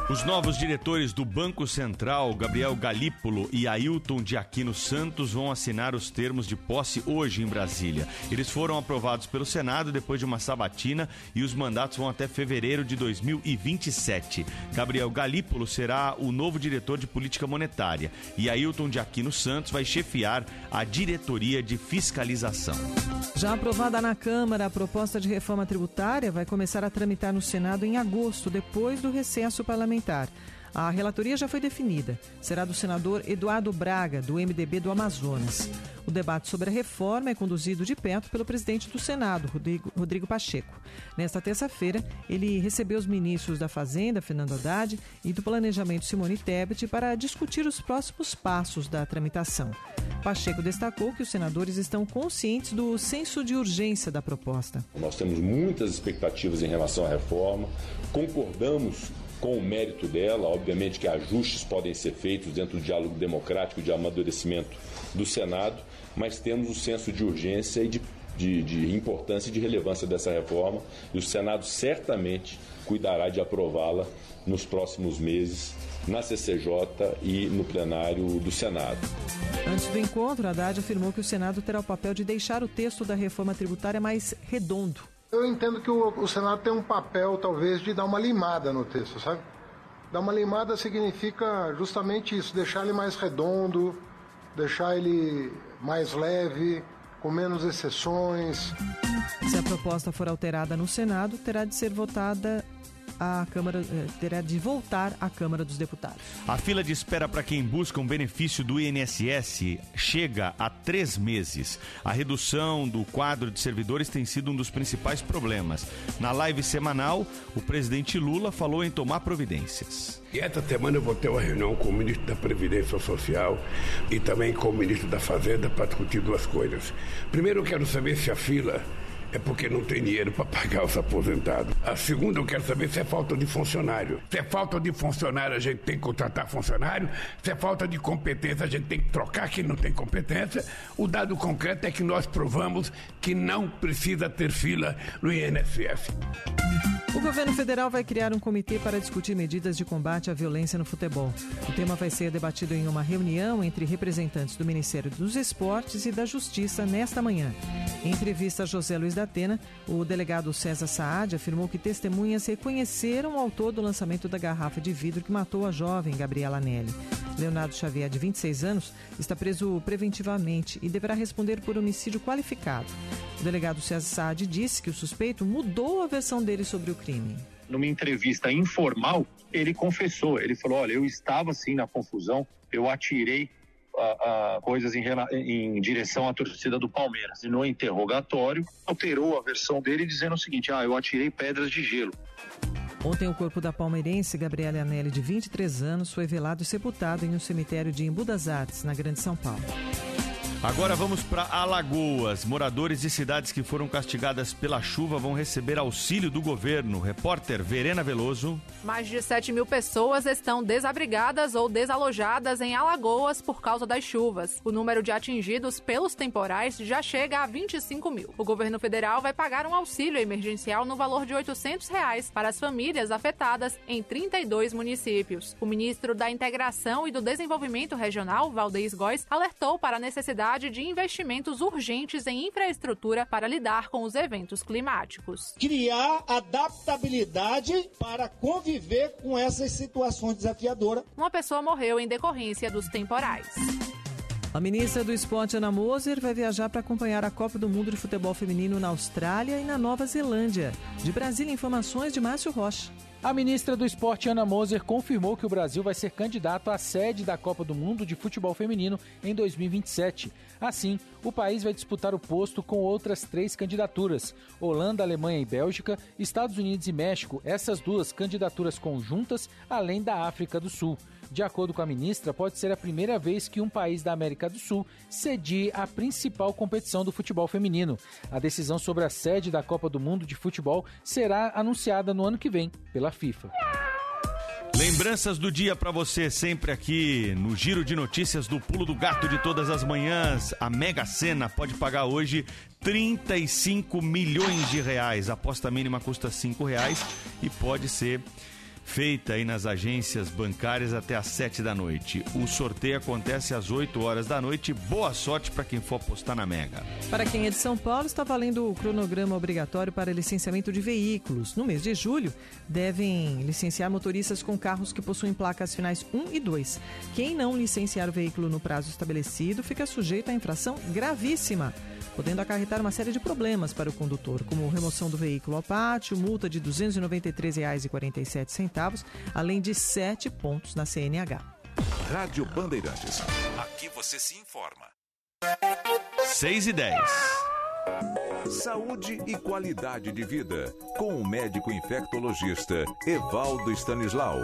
Os novos diretores do Banco Central, Gabriel Galípolo e Ailton de Aquino Santos, vão assinar os termos de posse hoje em Brasília. Eles foram aprovados pelo Senado depois de uma sabatina e os mandatos vão até fevereiro de 2027. Gabriel Galípolo será o novo diretor de política monetária e Ailton de Aquino Santos vai chefiar a diretoria de fiscalização. Já aprovada na Câmara, a proposta de reforma tributária vai começar a tramitar no Senado em agosto, depois do recesso parlamentar. A relatoria já foi definida. Será do senador Eduardo Braga, do MDB do Amazonas. O debate sobre a reforma é conduzido de perto pelo presidente do Senado, Rodrigo, Rodrigo Pacheco. Nesta terça-feira, ele recebeu os ministros da Fazenda, Fernando Haddad, e do Planejamento, Simone Tebet, para discutir os próximos passos da tramitação. Pacheco destacou que os senadores estão conscientes do senso de urgência da proposta. Nós temos muitas expectativas em relação à reforma, concordamos com o mérito dela. Obviamente que ajustes podem ser feitos dentro do diálogo democrático de amadurecimento do Senado, mas temos o senso de urgência e de, de, de importância e de relevância dessa reforma e o Senado certamente cuidará de aprová-la nos próximos meses na CCJ e no plenário do Senado. Antes do encontro, Haddad afirmou que o Senado terá o papel de deixar o texto da reforma tributária mais redondo eu entendo que o, o, Senado tem um papel, talvez, de dar uma limada no texto, sabe? Dar uma limada significa justamente isso, deixar ele mais redondo, deixar ele mais leve, com menos exceções. Se a proposta for alterada no Senado, terá de ser votada a Câmara eh, terá de voltar à Câmara dos Deputados. A fila de espera para quem busca um benefício do INSS chega a três meses. A redução do quadro de servidores tem sido um dos principais problemas. Na live semanal, o presidente Lula falou em tomar providências. E esta semana eu vou ter uma reunião com o ministro da Previdência Social e também com o ministro da Fazenda para discutir duas coisas. Primeiro, eu quero saber se a fila é porque não tem dinheiro para pagar os aposentados. A segunda, eu quero saber se é falta de funcionário. Se é falta de funcionário, a gente tem que contratar funcionário. Se é falta de competência, a gente tem que trocar quem não tem competência. O dado concreto é que nós provamos que não precisa ter fila no INSS. O governo federal vai criar um comitê para discutir medidas de combate à violência no futebol. O tema vai ser debatido em uma reunião entre representantes do Ministério dos Esportes e da Justiça nesta manhã. Em entrevista a José Luiz da Atena, o delegado César Saad afirmou que testemunhas reconheceram o autor do lançamento da garrafa de vidro que matou a jovem Gabriela Nelly. Leonardo Xavier, de 26 anos, está preso preventivamente e deverá responder por homicídio qualificado. O delegado César Saad disse que o suspeito mudou a versão dele sobre o crime. Numa entrevista informal, ele confessou. Ele falou: Olha, eu estava assim na confusão, eu atirei a, a, coisas em, em, direção à torcida do Palmeiras. E no interrogatório, alterou a versão dele dizendo o seguinte: ah, eu atirei pedras de gelo. Ontem, o corpo da palmeirense Gabriela Anelli, de 23 anos, foi velado e sepultado em um cemitério de Embu das Artes, na Grande São Paulo. Agora vamos para Alagoas. Moradores de cidades que foram castigadas pela chuva vão receber auxílio do governo. Repórter Verena Veloso. Mais de 7 mil pessoas estão desabrigadas ou desalojadas em Alagoas por causa das chuvas. O número de atingidos pelos temporais já chega a 25 mil. O governo federal vai pagar um auxílio emergencial no valor de 800 reais para as famílias afetadas em 32 municípios. O ministro da Integração e do Desenvolvimento Regional, Valdez Góes, alertou para a necessidade necessidade de investimentos urgentes em infraestrutura para lidar com os eventos climáticos. Criar adaptabilidade para conviver com essas situações desafiadoras. Uma pessoa morreu em decorrência dos temporais. A ministra do Esporte, Ana Moser, vai viajar para acompanhar a Copa do Mundo de Futebol Feminino na Austrália e na Nova Zelândia. De Brasília, informações de Márcio Rocha. A ministra do Esporte, Ana Moser, confirmou que o Brasil vai ser candidato à sede da Copa do Mundo de Futebol Feminino em 2027. Assim, o país vai disputar o posto com outras três candidaturas: Holanda, Alemanha e Bélgica, Estados Unidos e México, essas duas candidaturas conjuntas, além da África do Sul. De acordo com a ministra, pode ser a primeira vez que um país da América do Sul cedie a principal competição do futebol feminino. A decisão sobre a sede da Copa do Mundo de Futebol será anunciada no ano que vem pela FIFA. Lembranças do dia para você, sempre aqui no Giro de Notícias do Pulo do Gato de todas as manhãs. A Mega Sena pode pagar hoje 35 milhões de reais. A aposta mínima custa 5 reais e pode ser feita aí nas agências bancárias até às 7 da noite. O sorteio acontece às 8 horas da noite. Boa sorte para quem for apostar na Mega. Para quem é de São Paulo, está valendo o cronograma obrigatório para licenciamento de veículos. No mês de julho, devem licenciar motoristas com carros que possuem placas finais 1 e 2. Quem não licenciar o veículo no prazo estabelecido fica sujeito a infração gravíssima podendo acarretar uma série de problemas para o condutor, como remoção do veículo ao pátio, multa de R$ 293,47, além de sete pontos na CNH. Rádio Bandeirantes. Aqui você se informa. 6 e 10. Saúde e qualidade de vida, com o médico infectologista Evaldo Stanislau.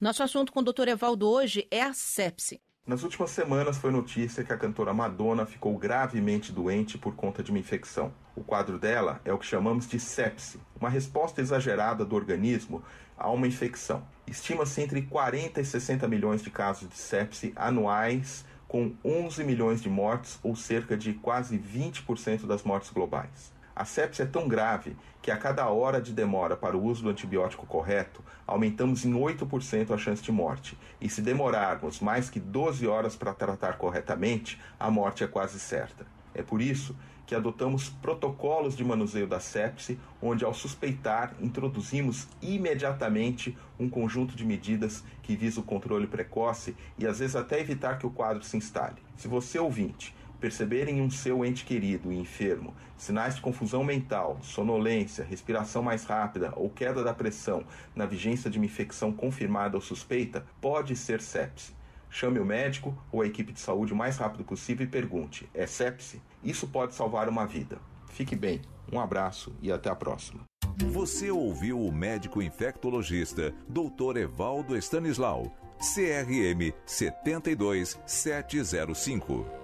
Nosso assunto com o Dr. Evaldo hoje é a sepse. Nas últimas semanas foi notícia que a cantora Madonna ficou gravemente doente por conta de uma infecção. O quadro dela é o que chamamos de sepse, uma resposta exagerada do organismo a uma infecção. Estima-se entre 40 e 60 milhões de casos de sepse anuais, com 11 milhões de mortes, ou cerca de quase 20% das mortes globais. A sepse é tão grave que a cada hora de demora para o uso do antibiótico correto, aumentamos em 8% a chance de morte. E se demorarmos mais que 12 horas para tratar corretamente, a morte é quase certa. É por isso que adotamos protocolos de manuseio da sepse, onde, ao suspeitar, introduzimos imediatamente um conjunto de medidas que visa o controle precoce e, às vezes, até evitar que o quadro se instale. Se você, ouvinte, perceberem em um seu ente querido e enfermo sinais de confusão mental, sonolência, respiração mais rápida ou queda da pressão na vigência de uma infecção confirmada ou suspeita, pode ser sepse. Chame o médico ou a equipe de saúde o mais rápido possível e pergunte: é sepse? Isso pode salvar uma vida. Fique bem, um abraço e até a próxima. Você ouviu o médico infectologista Dr. Evaldo Stanislau, CRM 72705.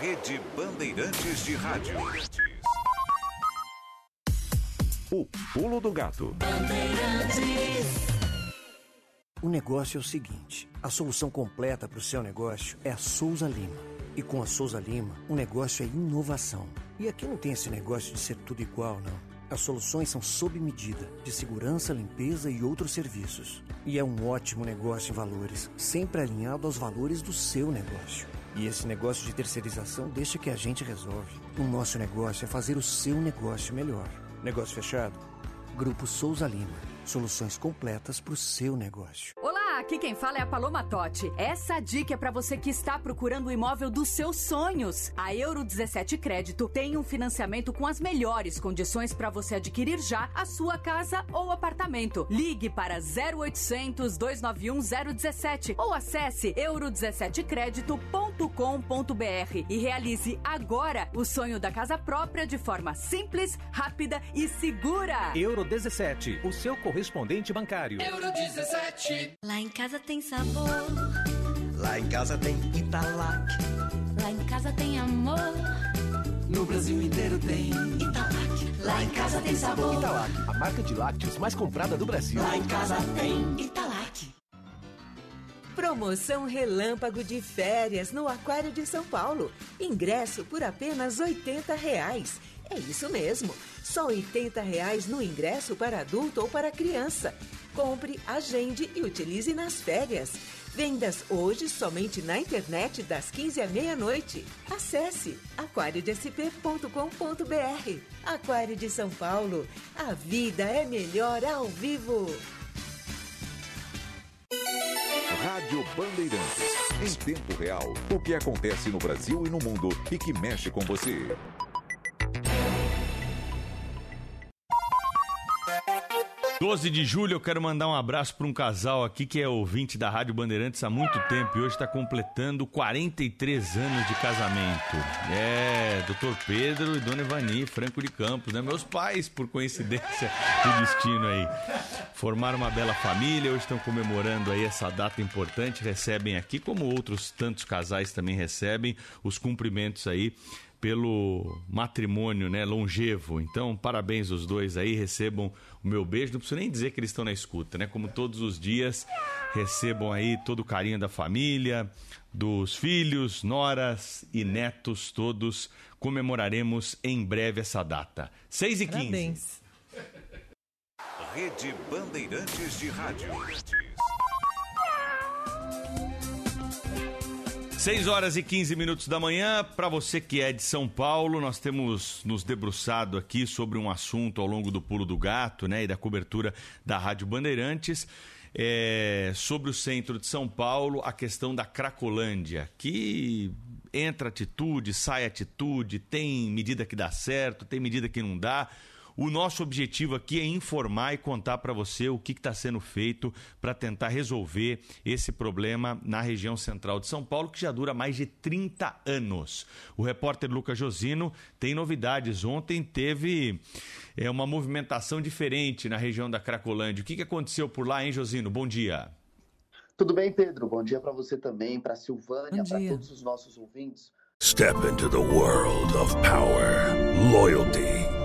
Rede Bandeirantes de Rádio. O pulo do gato. O negócio é o seguinte: a solução completa para o seu negócio é a Souza Lima. E com a Souza Lima, o negócio é inovação. E aqui não tem esse negócio de ser tudo igual, não. As soluções são sob medida, de segurança, limpeza e outros serviços. E é um ótimo negócio em valores, sempre alinhado aos valores do seu negócio. E esse negócio de terceirização deixa que a gente resolve. O nosso negócio é fazer o seu negócio melhor. Negócio fechado? Grupo Souza Lima. Soluções completas para o seu negócio. Olá, aqui quem fala é a Paloma Totti. Essa dica é para você que está procurando o imóvel dos seus sonhos. A Euro 17 Crédito tem um financiamento com as melhores condições para você adquirir já a sua casa ou apartamento. Ligue para 0800 291 017 ou acesse euro17crédito.com.br e realize agora o sonho da casa própria de forma simples, rápida e segura. Euro 17, o seu correspondente bancário. Euro 17. Lá em casa tem sabor. Lá em casa tem Italac. Lá em casa tem amor. No Brasil inteiro tem Italac. Lá em casa tem sabor. Italac, a marca de lácteos mais comprada do Brasil. Lá em casa tem Italac. Promoção Relâmpago de Férias no Aquário de São Paulo. Ingresso por apenas 80 reais. É isso mesmo, só 80 reais no ingresso para adulto ou para criança. Compre, agende e utilize nas férias. Vendas hoje somente na internet das 15 à meia-noite. Acesse aquariodesp.com.br. Aquário de São Paulo. A vida é melhor ao vivo. Rádio Bandeirantes. Em tempo real, o que acontece no Brasil e no mundo e que mexe com você. Doze de julho, eu quero mandar um abraço para um casal aqui que é ouvinte da Rádio Bandeirantes há muito tempo e hoje está completando 43 anos de casamento. É, doutor Pedro e dona Evani, Franco de Campos, né? Meus pais, por coincidência do destino aí. Formaram uma bela família, hoje estão comemorando aí essa data importante, recebem aqui, como outros tantos casais também recebem, os cumprimentos aí pelo matrimônio, né, longevo. Então, parabéns os dois aí, recebam o meu beijo. Não preciso nem dizer que eles estão na escuta, né? Como todos os dias, recebam aí todo o carinho da família, dos filhos, noras e netos todos. Comemoraremos em breve essa data. 6 e 15. Parabéns. Rede Bandeirantes de Rádio. 6 horas e 15 minutos da manhã. Para você que é de São Paulo, nós temos nos debruçado aqui sobre um assunto ao longo do Pulo do Gato né, e da cobertura da Rádio Bandeirantes. É, sobre o centro de São Paulo, a questão da Cracolândia, que entra atitude, sai atitude, tem medida que dá certo, tem medida que não dá. O nosso objetivo aqui é informar e contar para você o que está sendo feito para tentar resolver esse problema na região central de São Paulo, que já dura mais de 30 anos. O repórter Lucas Josino tem novidades. Ontem teve é, uma movimentação diferente na região da Cracolândia. O que, que aconteceu por lá, hein, Josino? Bom dia. Tudo bem, Pedro? Bom dia para você também, para Silvânia, para todos os nossos ouvintes. Step into the world of power, loyalty,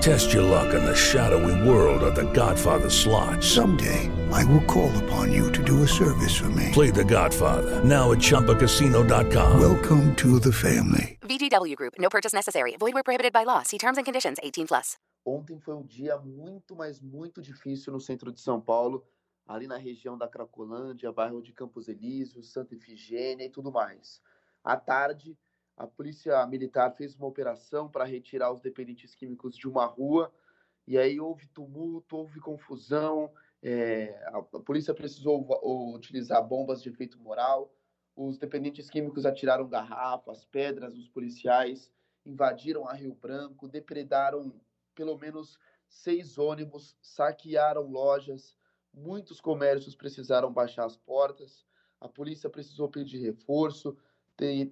Test your luck in the shadowy world of The Godfather slot. Someday, I will call upon you to do a service for me. Play The Godfather now at ChumbaCasino.com. Welcome to the family. VGW Group. No purchase necessary. Void where prohibited by law. See terms and conditions. 18 plus. Ontem foi um dia muito, mas muito difícil no centro de São Paulo, ali na região da Cracolândia, bairro de Campos Elíseos, Santa Efigênia e tudo mais. À tarde, a polícia militar fez uma operação para retirar os dependentes químicos de uma rua, e aí houve tumulto, houve confusão, é, a, a, polícia precisou utilizar bombas de efeito moral, os dependentes químicos atiraram garrafas, pedras, os policiais invadiram a Rio Branco, depredaram pelo menos seis ônibus, saquearam lojas, muitos comércios precisaram baixar as portas, a polícia precisou pedir reforço,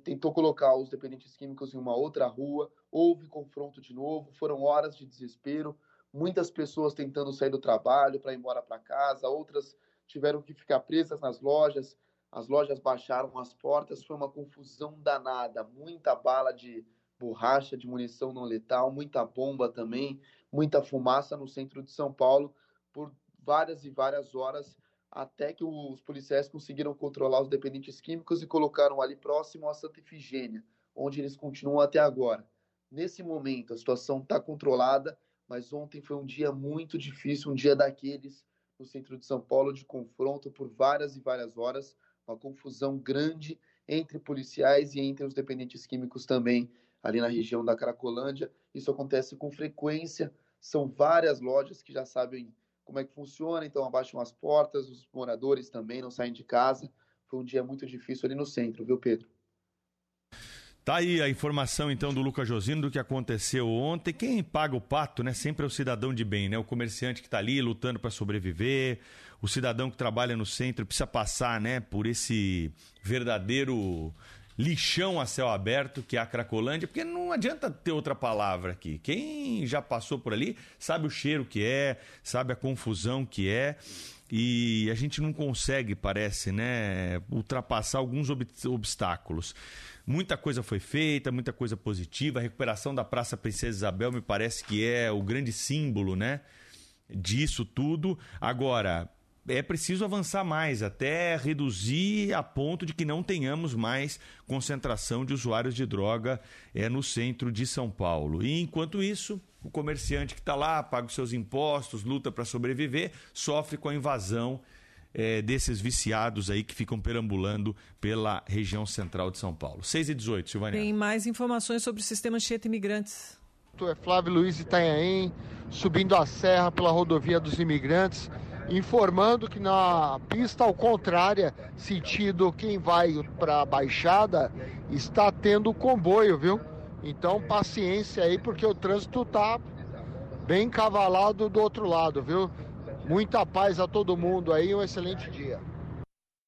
tentou colocar os dependentes químicos em uma outra rua, houve confronto de novo, foram horas de desespero, muitas pessoas tentando sair do trabalho para ir embora para casa, outras tiveram que ficar presas nas lojas, as lojas baixaram as portas, foi uma confusão danada, muita bala de borracha, de munição não letal, muita bomba também, muita fumaça no centro de São Paulo por várias e várias horas até que os policiais conseguiram controlar os dependentes químicos e colocaram ali próximo a Santa Efigênia, onde eles continuam até agora. Nesse momento, a situação está controlada, mas ontem foi um dia muito difícil, um dia daqueles no centro de São Paulo de confronto por várias e várias horas, uma confusão grande entre policiais e entre os dependentes químicos também, ali na região da Cracolândia. Isso acontece com frequência, são várias lojas que já sabem como é que funciona, então abaixam as portas, os moradores também não saem de casa. Foi um dia muito difícil ali no centro, viu, Pedro? Tá aí a informação então do Lucas Josino do que aconteceu ontem. Quem paga o pato, né? Sempre é o cidadão de bem, né? O comerciante que está ali lutando para sobreviver, o cidadão que trabalha no centro precisa passar, né, por esse verdadeiro lixão a céu aberto que é a Cracolândia, porque não adianta ter outra palavra aqui. Quem já passou por ali sabe o cheiro que é, sabe a confusão que é. E a gente não consegue, parece, né, ultrapassar alguns ob obstáculos. Muita coisa foi feita, muita coisa positiva. A recuperação da Praça Princesa Isabel me parece que é o grande símbolo, né? Disso tudo. Agora, é preciso avançar mais, até reduzir a ponto de que não tenhamos mais concentração de usuários de droga é, no centro de São Paulo. E enquanto isso, o comerciante que está lá, paga os seus impostos, luta para sobreviver, sofre com a invasão é, desses viciados aí que ficam perambulando pela região central de São Paulo. 6 e 18, Silvânia. Tem mais informações sobre o sistema Anchieta Imigrantes. É Flávio Luiz Itanhaém, subindo a serra pela rodovia dos imigrantes informando que na pista ao contrária, sentido quem vai para a Baixada, está tendo comboio, viu? Então paciência aí, porque o trânsito tá bem cavalado do outro lado, viu? Muita paz a todo mundo aí, um excelente dia.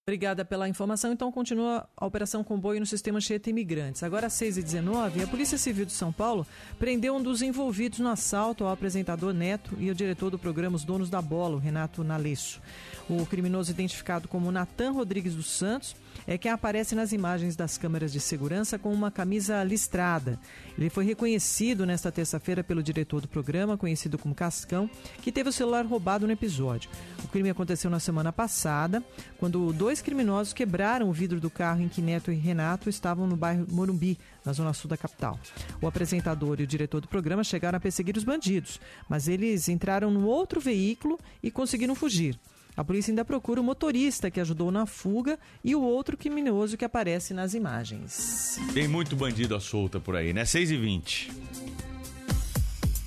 Obrigada pela informação. Então, continua a Operação Comboio no sistema Cheta Imigrantes. Agora, às 6h19, a Polícia Civil de São Paulo prendeu um dos envolvidos no assalto ao apresentador Neto e ao diretor do programa Os Donos da Bola, Renato Nalesso. O criminoso identificado como Natan Rodrigues dos Santos é quem aparece nas imagens das câmeras de segurança com uma camisa listrada. Ele foi reconhecido nesta terça-feira pelo diretor do programa, conhecido como Cascão, que teve o celular roubado no episódio. O crime aconteceu na semana passada, quando dois criminosos quebraram o vidro do carro em que Neto e Renato estavam no bairro Morumbi, na zona sul da capital. O apresentador e o diretor do programa chegaram a perseguir os bandidos, mas eles entraram no outro veículo e conseguiram fugir. A polícia ainda procura o motorista que ajudou na fuga e o outro criminoso que aparece nas imagens. Tem muito bandido à solta por aí, né? 6 e 20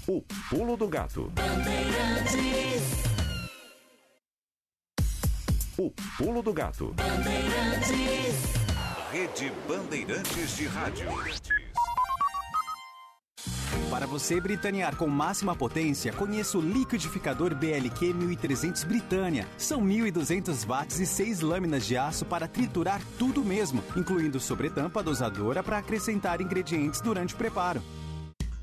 O pulo do gato. O pulo do gato. Rede Bandeirantes de Rádio. Para você britanear com máxima potência, conheça o liquidificador BLQ 1300 Britânia. São 1200 watts e 6 lâminas de aço para triturar tudo mesmo, incluindo sobretampa dosadora para acrescentar ingredientes durante o preparo.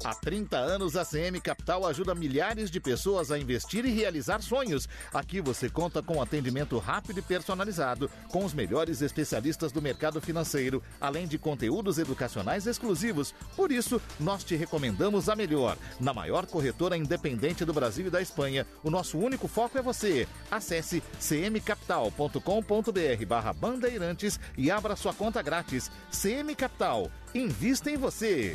Há 30 anos, a CM Capital ajuda milhares de pessoas a investir e realizar sonhos. Aqui você conta com atendimento rápido e personalizado, com os melhores especialistas do mercado financeiro, além de conteúdos educacionais exclusivos. Por isso, nós te recomendamos a melhor. Na maior corretora independente do Brasil e da Espanha, o nosso único foco é você. Acesse cmcapital.com.br barra bandeirantes e abra sua conta grátis. CM Capital, invista em você.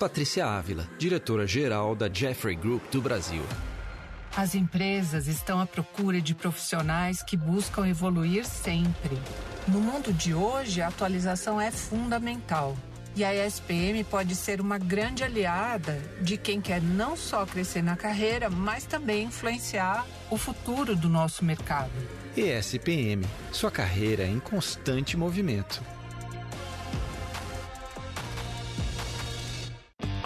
Patrícia Ávila, diretora-geral da Jeffrey Group do Brasil. As empresas estão à procura de profissionais que buscam evoluir sempre. No mundo de hoje, a atualização é fundamental. E a ESPM pode ser uma grande aliada de quem quer não só crescer na carreira, mas também influenciar o futuro do nosso mercado. ESPM, sua carreira em constante movimento.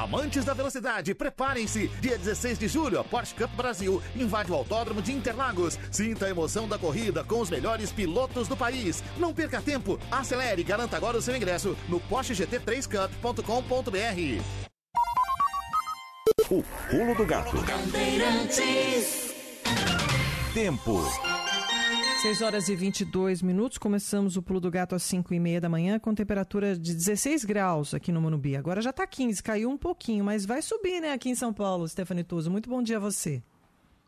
Amantes da velocidade, preparem-se! Dia 16 de julho, a Porsche Cup Brasil invade o Autódromo de Interlagos. Sinta a emoção da corrida com os melhores pilotos do país. Não perca tempo, acelere e garanta agora o seu ingresso no PorscheGT3Cup.com.br. O pulo do gato. Tempo. 6 horas e 22 minutos. Começamos o Pulo do Gato às 5 e meia da manhã, com temperatura de 16 graus aqui no Monubi. Agora já está 15, caiu um pouquinho, mas vai subir, né, aqui em São Paulo, Stephanie Tuso. Muito bom dia a você.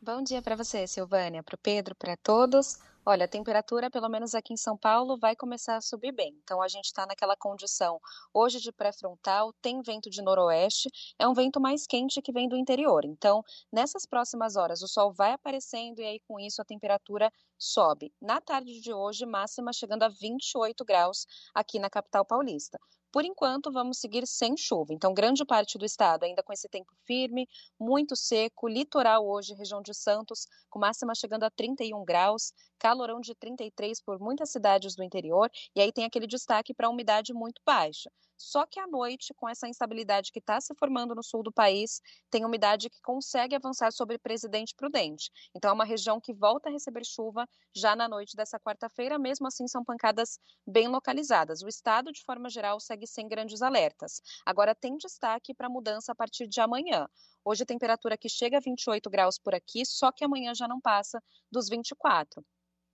Bom dia para você, Silvânia, para o Pedro, para todos. Olha, a temperatura, pelo menos aqui em São Paulo, vai começar a subir bem. Então, a gente está naquela condição hoje de pré-frontal, tem vento de noroeste, é um vento mais quente que vem do interior. Então, nessas próximas horas, o sol vai aparecendo e aí, com isso, a temperatura sobe. Na tarde de hoje, máxima chegando a 28 graus aqui na capital paulista. Por enquanto, vamos seguir sem chuva. Então, grande parte do estado ainda com esse tempo firme, muito seco. Litoral hoje, região de Santos, com máxima chegando a 31 graus, calorão de 33 por muitas cidades do interior. E aí tem aquele destaque para a umidade muito baixa. Só que à noite, com essa instabilidade que está se formando no sul do país, tem umidade que consegue avançar sobre Presidente Prudente. Então, é uma região que volta a receber chuva já na noite dessa quarta-feira, mesmo assim, são pancadas bem localizadas. O estado, de forma geral, segue sem grandes alertas. Agora, tem destaque para mudança a partir de amanhã. Hoje, a temperatura que chega a 28 graus por aqui, só que amanhã já não passa dos 24.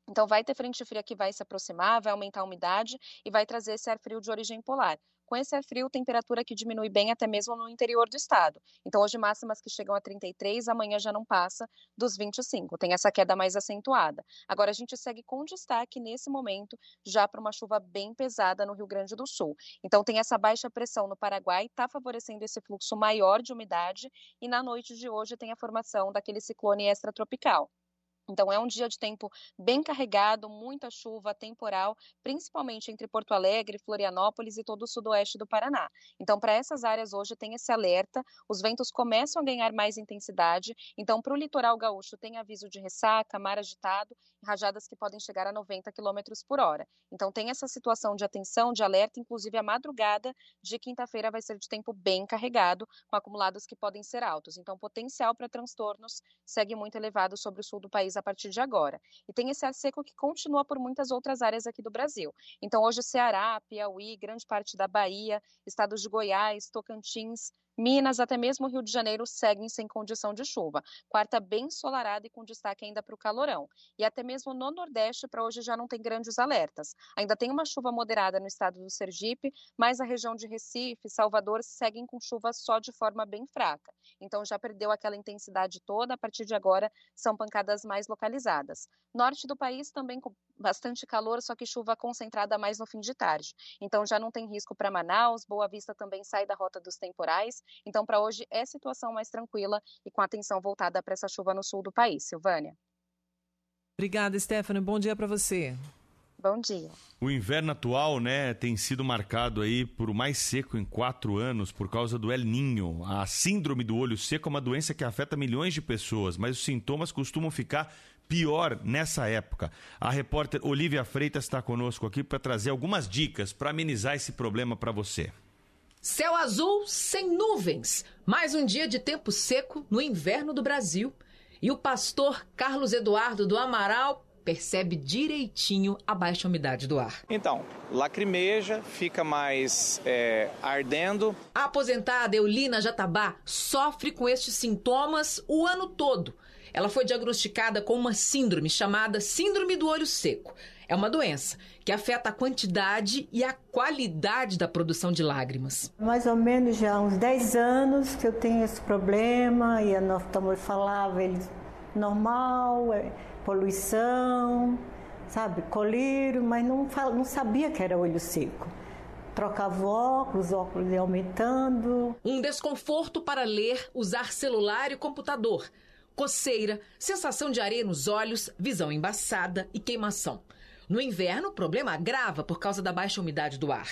Então, vai ter frente fria que vai se aproximar, vai aumentar a umidade e vai trazer esse ar frio de origem polar. Com esse ar frio, temperatura que diminui bem até mesmo no interior do estado. Então, hoje máximas que chegam a 33, amanhã já não passa dos 25. Tem essa queda mais acentuada. Agora, a gente segue com destaque nesse momento já para uma chuva bem pesada no Rio Grande do Sul. Então, tem essa baixa pressão no Paraguai, está favorecendo esse fluxo maior de umidade. E na noite de hoje tem a formação daquele ciclone extratropical. Então, é um dia de tempo bem carregado, muita chuva, temporal, principalmente entre Porto Alegre, Florianópolis e todo o sudoeste do Paraná. Então, para essas áreas hoje tem esse alerta, os ventos começam a ganhar mais intensidade. Então, para o litoral gaúcho tem aviso de ressaca, mar agitado, rajadas que podem chegar a 90 km por hora. Então, tem essa situação de atenção, de alerta, inclusive a madrugada de quinta-feira vai ser de tempo bem carregado, com acumulados que podem ser altos. Então, potencial para transtornos segue muito elevado sobre o sul do país a partir de agora. E tem esse ar seco que continua por muitas outras áreas aqui do Brasil. Então, hoje, Ceará, Piauí, grande parte da Bahia, estados de Goiás, Tocantins, Minas, até mesmo Rio de Janeiro seguem sem condição de chuva. Quarta bem ensolarada e com destaque ainda para o calorão. E até mesmo no Nordeste, para hoje já não tem grandes alertas. Ainda tem uma chuva moderada no estado do Sergipe, mas a região de Recife, Salvador seguem com chuva só de forma bem fraca. Então já perdeu aquela intensidade toda. A partir de agora são pancadas mais localizadas. Norte do país também com bastante calor, só que chuva concentrada mais no fim de tarde. Então já não tem risco para Manaus. Boa Vista também sai da rota dos temporais. Então, para hoje é situação mais tranquila e com atenção voltada para essa chuva no sul do país. Silvânia. Obrigada, Stephanie. Bom dia para você. Bom dia. O inverno atual, né, tem sido marcado aí por o mais seco em quatro anos por causa do El Ninho. A síndrome do olho seco é uma doença que afeta milhões de pessoas, mas os sintomas costumam ficar pior nessa época. A repórter Olivia Freitas está conosco aqui para trazer algumas dicas para amenizar esse problema para você. Céu azul sem nuvens. Mais um dia de tempo seco no inverno do Brasil. E o pastor Carlos Eduardo do Amaral percebe direitinho a baixa umidade do ar. Então, lacrimeja, fica mais é, ardendo. A aposentada Eulina Jatabá sofre com estes sintomas o ano todo. Ela foi diagnosticada com uma síndrome chamada Síndrome do Olho Seco. É uma doença que afeta a quantidade e a qualidade da produção de lágrimas. Mais ou menos já há uns 10 anos que eu tenho esse problema e a oftalmologista falava, ele normal, é poluição, sabe, colírio, mas não, não sabia que era olho seco trocava óculos, óculos aumentando. Um desconforto para ler, usar celular e computador. Coceira, sensação de areia nos olhos, visão embaçada e queimação. No inverno, o problema agrava por causa da baixa umidade do ar.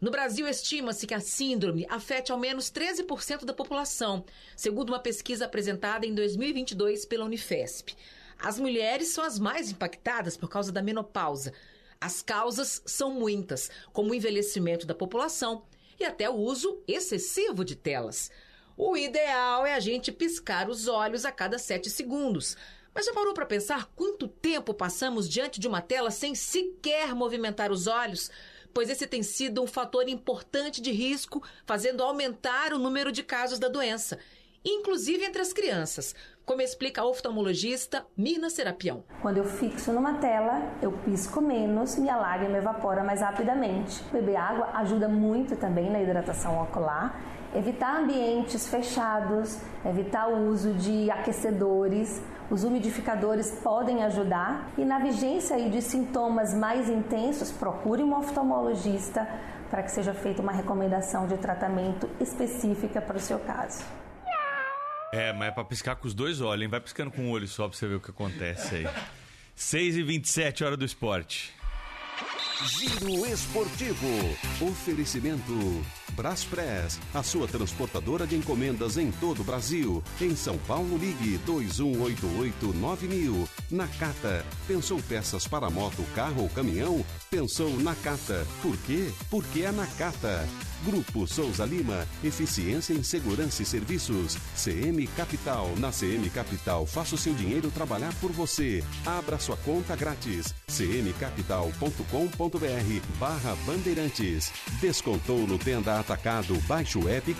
No Brasil, estima-se que a síndrome afete ao menos 13% da população, segundo uma pesquisa apresentada em 2022 pela Unifesp. As mulheres são as mais impactadas por causa da menopausa. As causas são muitas, como o envelhecimento da população e até o uso excessivo de telas. O ideal é a gente piscar os olhos a cada 7 segundos. Mas já parou para pensar quanto tempo passamos diante de uma tela sem sequer movimentar os olhos? Pois esse tem sido um fator importante de risco, fazendo aumentar o número de casos da doença, inclusive entre as crianças, como explica a oftalmologista Mirna Serapião. Quando eu fixo numa tela, eu pisco menos e a lágrima evapora mais rapidamente. Beber água ajuda muito também na hidratação ocular evitar ambientes fechados, evitar o uso de aquecedores, os umidificadores podem ajudar e na vigência aí de sintomas mais intensos, procure um oftalmologista para que seja feita uma recomendação de tratamento específica para o seu caso. É, mas é para piscar com os dois olhos, hein? Vai piscando com um olho só para você ver o que acontece aí. 6 e 27 hora do esporte. Giro Esportivo. Oferecimento Braspress, a sua transportadora de encomendas em todo o Brasil. Em São Paulo, ligue 2188-9000. Nakata, pensou peças para moto, carro ou caminhão? Pensou Nakata. Por quê? Porque é Nakata. Grupo Souza Lima, eficiência em segurança e serviços. CM Capital. Na CM Capital, faça o seu dinheiro trabalhar por você. Abra sua conta grátis. cmcapital.com.br barra Bandeirantes. Descontou no Tenda Atacado, baixe o app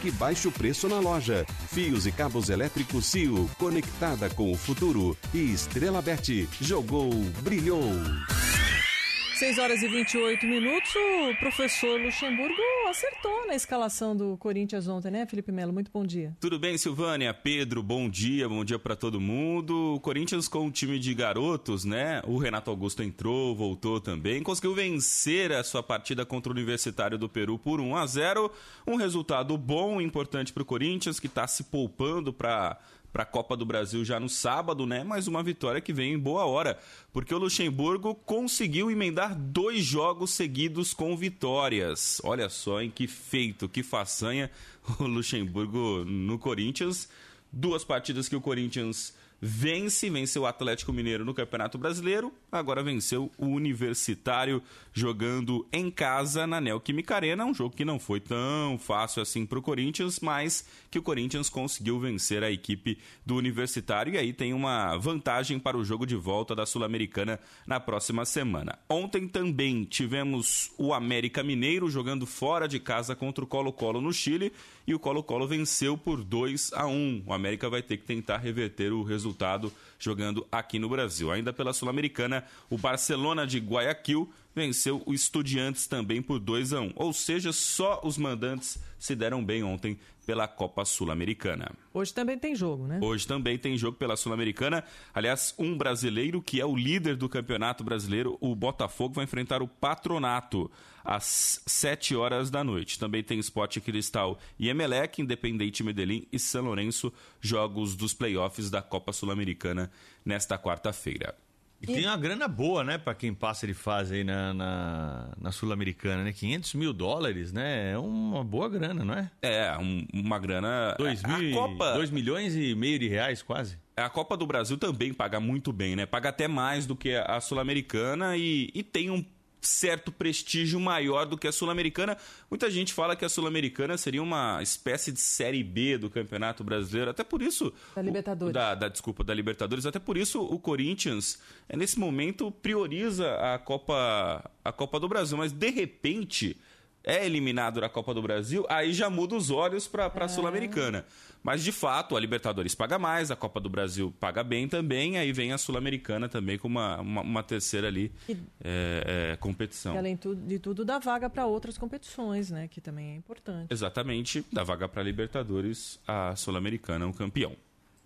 preço na loja. Fios e cabos elétricos CIO, conectada com o futuro. E Estrela Bet, jogou, brilhou. 6 horas e 28 minutos, o professor Luxemburgo acertou na escalação do Corinthians ontem, né, Felipe Melo? Muito bom dia. Tudo bem, Silvânia? Pedro, bom dia, bom dia para todo mundo. O Corinthians com um time de garotos, né? O Renato Augusto entrou, voltou também, conseguiu vencer a sua partida contra o Universitário do Peru por 1 a 0 Um resultado bom, importante para o Corinthians, que está se poupando para para a Copa do Brasil já no sábado, né? Mas uma vitória que vem em boa hora, porque o Luxemburgo conseguiu emendar dois jogos seguidos com vitórias. Olha só, em que feito, que façanha o Luxemburgo no Corinthians. Duas partidas que o Corinthians vence, venceu o Atlético Mineiro no Campeonato Brasileiro, agora venceu o Universitário jogando em casa na Neoquímica Arena, um jogo que não foi tão fácil assim para o Corinthians, mas que o Corinthians conseguiu vencer a equipe do Universitário e aí tem uma vantagem para o jogo de volta da Sul-Americana na próxima semana. Ontem também tivemos o América Mineiro jogando fora de casa contra o Colo-Colo no Chile e o Colo-Colo venceu por 2 a 1. O América vai ter que tentar reverter o resultado jogando aqui no Brasil. Ainda pela Sul-Americana, o Barcelona de Guayaquil venceu o Estudiantes também por 2 a 1. Ou seja, só os mandantes se deram bem ontem pela Copa Sul-Americana. Hoje também tem jogo, né? Hoje também tem jogo pela Sul-Americana. Aliás, um brasileiro que é o líder do Campeonato Brasileiro, o Botafogo, vai enfrentar o Patronato às 7 horas da noite. Também tem Sport Cristal e Emelec, Independente Medellín e São Lourenço, jogos dos playoffs da Copa Sul-Americana nesta quarta-feira. E tem uma grana boa, né, para quem passa de fase aí na, na, na Sul-Americana, né? 500 mil dólares, né? É uma boa grana, não é? É, um, uma grana. 2 mil, Copa... 2 milhões e meio de reais, quase. A Copa do Brasil também paga muito bem, né? Paga até mais do que a Sul-Americana e, e tem um certo prestígio maior do que a Sul-Americana. Muita gente fala que a Sul-Americana seria uma espécie de série B do Campeonato Brasileiro, até por isso da Libertadores. Da, da desculpa da Libertadores, até por isso o Corinthians é, nesse momento prioriza a Copa a Copa do Brasil, mas de repente é eliminado da Copa do Brasil, aí já muda os olhos para a é. Sul-Americana. Mas, de fato, a Libertadores paga mais, a Copa do Brasil paga bem também, aí vem a Sul-Americana também com uma, uma, uma terceira ali e, é, é, competição. E, além de tudo, dá vaga para outras competições, né? Que também é importante. Exatamente, dá vaga para a Libertadores, a Sul-Americana é um campeão.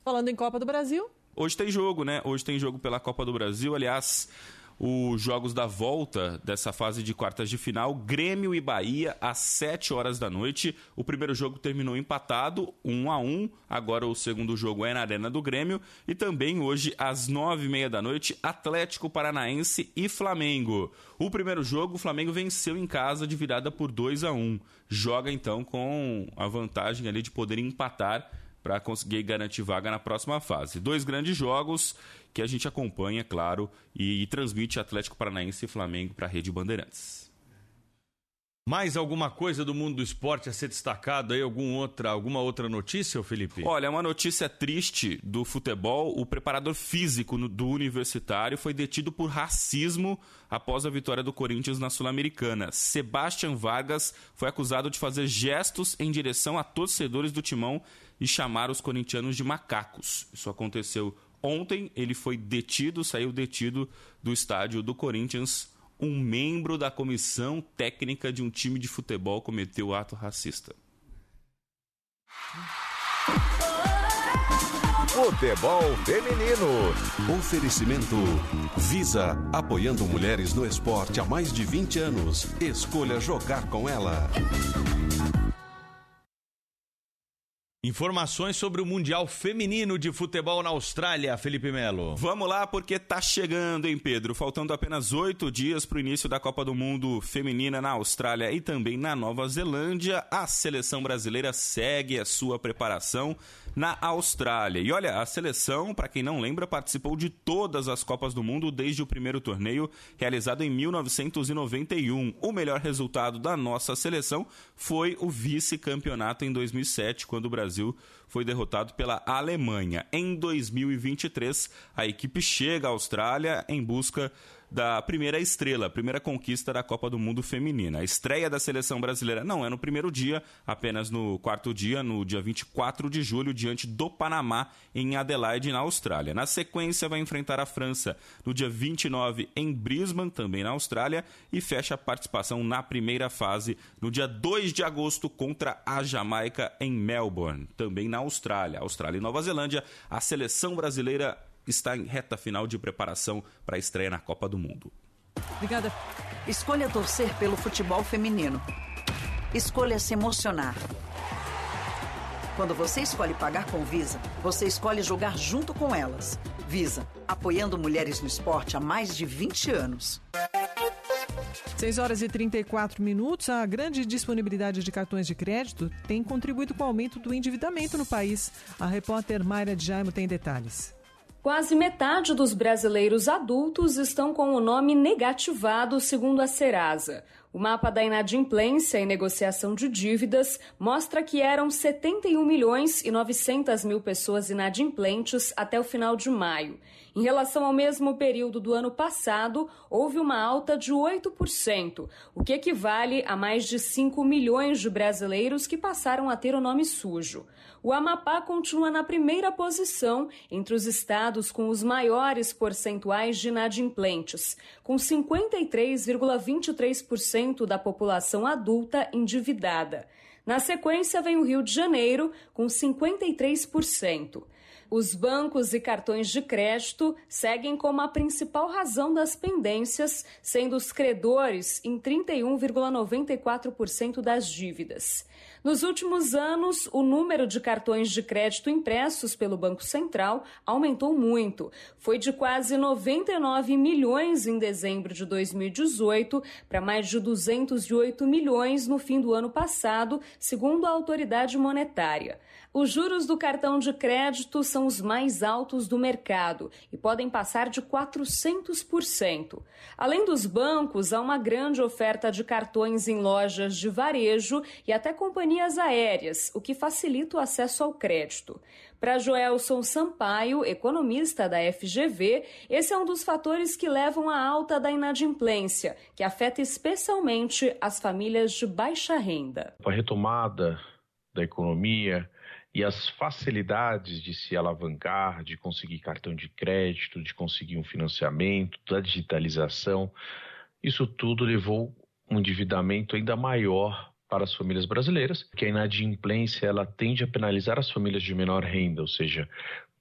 Falando em Copa do Brasil... Hoje tem jogo, né? Hoje tem jogo pela Copa do Brasil. Aliás, os jogos da volta dessa fase de quartas de final, Grêmio e Bahia às 7 horas da noite. O primeiro jogo terminou empatado, 1 a 1. Agora o segundo jogo é na Arena do Grêmio e também hoje às 9h30 da noite, Atlético Paranaense e Flamengo. O primeiro jogo, o Flamengo venceu em casa de virada por 2 a 1. Joga então com a vantagem ali de poder empatar para conseguir garantir vaga na próxima fase. Dois grandes jogos que a gente acompanha, claro, e, e transmite Atlético Paranaense e Flamengo para a Rede Bandeirantes. Mais alguma coisa do mundo do esporte a ser destacado aí? Algum outra, alguma outra notícia, Felipe? Olha, uma notícia triste do futebol. O preparador físico do Universitário foi detido por racismo após a vitória do Corinthians na Sul-Americana. Sebastian Vargas foi acusado de fazer gestos em direção a torcedores do Timão e chamar os corintianos de macacos. Isso aconteceu Ontem ele foi detido, saiu detido do estádio do Corinthians. Um membro da comissão técnica de um time de futebol cometeu ato racista. Futebol Feminino. Oferecimento Visa, apoiando mulheres no esporte há mais de 20 anos. Escolha jogar com ela. Informações sobre o Mundial Feminino de Futebol na Austrália, Felipe Melo. Vamos lá, porque tá chegando, hein, Pedro? Faltando apenas oito dias para o início da Copa do Mundo Feminina na Austrália e também na Nova Zelândia, a seleção brasileira segue a sua preparação na Austrália. E olha, a seleção, para quem não lembra, participou de todas as Copas do Mundo desde o primeiro torneio realizado em 1991. O melhor resultado da nossa seleção foi o vice-campeonato em 2007, quando o Brasil foi derrotado pela Alemanha. Em 2023, a equipe chega à Austrália em busca da primeira estrela, a primeira conquista da Copa do Mundo Feminina. A estreia da seleção brasileira não é no primeiro dia, apenas no quarto dia, no dia 24 de julho, diante do Panamá, em Adelaide, na Austrália. Na sequência, vai enfrentar a França no dia 29 em Brisbane, também na Austrália, e fecha a participação na primeira fase no dia 2 de agosto contra a Jamaica em Melbourne, também na Austrália. Austrália e Nova Zelândia, a seleção brasileira está em reta final de preparação para a estreia na Copa do Mundo. Obrigada. Escolha torcer pelo futebol feminino. Escolha se emocionar. Quando você escolhe pagar com Visa, você escolhe jogar junto com elas. Visa, apoiando mulheres no esporte há mais de 20 anos. 6 horas e 34 minutos. A grande disponibilidade de cartões de crédito tem contribuído com o aumento do endividamento no país. A repórter Mayra Jaimo tem detalhes. Quase metade dos brasileiros adultos estão com o nome negativado, segundo a Serasa. O mapa da inadimplência e negociação de dívidas mostra que eram 71 milhões e 900 mil pessoas inadimplentes até o final de maio. Em relação ao mesmo período do ano passado, houve uma alta de 8%, o que equivale a mais de 5 milhões de brasileiros que passaram a ter o nome sujo. O Amapá continua na primeira posição entre os estados com os maiores percentuais de inadimplentes, com 53,23% da população adulta endividada. Na sequência, vem o Rio de Janeiro, com 53%. Os bancos e cartões de crédito seguem como a principal razão das pendências, sendo os credores em 31,94% das dívidas. Nos últimos anos, o número de cartões de crédito impressos pelo Banco Central aumentou muito. Foi de quase 99 milhões em dezembro de 2018 para mais de 208 milhões no fim do ano passado, segundo a autoridade monetária. Os juros do cartão de crédito são os mais altos do mercado e podem passar de 400%. Além dos bancos, há uma grande oferta de cartões em lojas de varejo e até companhias aéreas, o que facilita o acesso ao crédito. Para Joelson Sampaio, economista da FGV, esse é um dos fatores que levam à alta da inadimplência, que afeta especialmente as famílias de baixa renda. A retomada da economia e as facilidades de se alavancar, de conseguir cartão de crédito, de conseguir um financiamento, da digitalização, isso tudo levou um endividamento ainda maior para as famílias brasileiras, que a inadimplência ela tende a penalizar as famílias de menor renda, ou seja,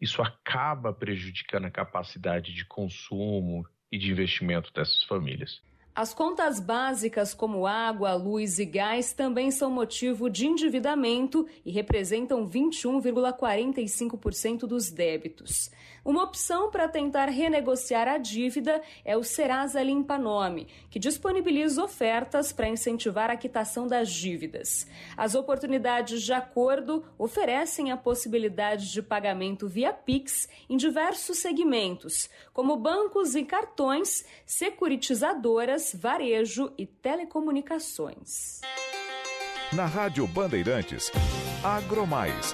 isso acaba prejudicando a capacidade de consumo e de investimento dessas famílias. As contas básicas como água, luz e gás também são motivo de endividamento e representam 21,45% dos débitos. Uma opção para tentar renegociar a dívida é o Serasa Limpa Nome, que disponibiliza ofertas para incentivar a quitação das dívidas. As oportunidades de acordo oferecem a possibilidade de pagamento via Pix em diversos segmentos, como bancos e cartões, securitizadoras, varejo e telecomunicações. Na Rádio Bandeirantes, Agromais.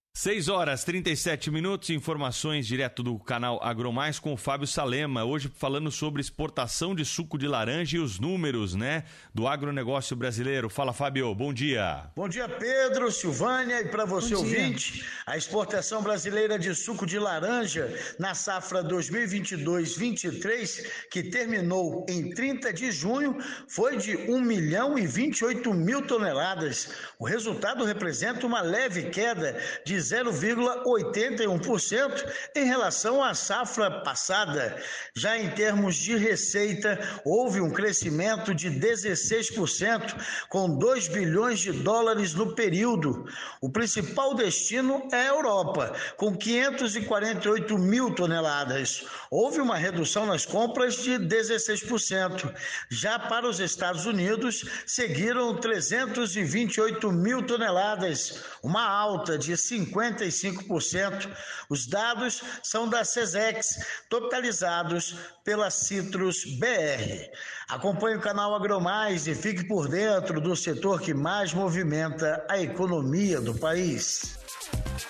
6 horas 37 minutos, informações direto do canal Agromais com o Fábio Salema. Hoje falando sobre exportação de suco de laranja e os números, né, do agronegócio brasileiro. Fala, Fábio, bom dia. Bom dia, Pedro, Silvânia e para você ouvinte. A exportação brasileira de suco de laranja na safra 2022-23, que terminou em 30 de junho, foi de 1 milhão e 28 mil toneladas. O resultado representa uma leve queda de 0,81% em relação à safra passada. Já em termos de receita, houve um crescimento de 16%, com 2 bilhões de dólares no período. O principal destino é a Europa, com 548 mil toneladas. Houve uma redução nas compras de 16%. Já para os Estados Unidos, seguiram 328 mil toneladas, uma alta de 50 55%. Os dados são da SESEX, totalizados pela Citrus BR. Acompanhe o canal Agromais e fique por dentro do setor que mais movimenta a economia do país.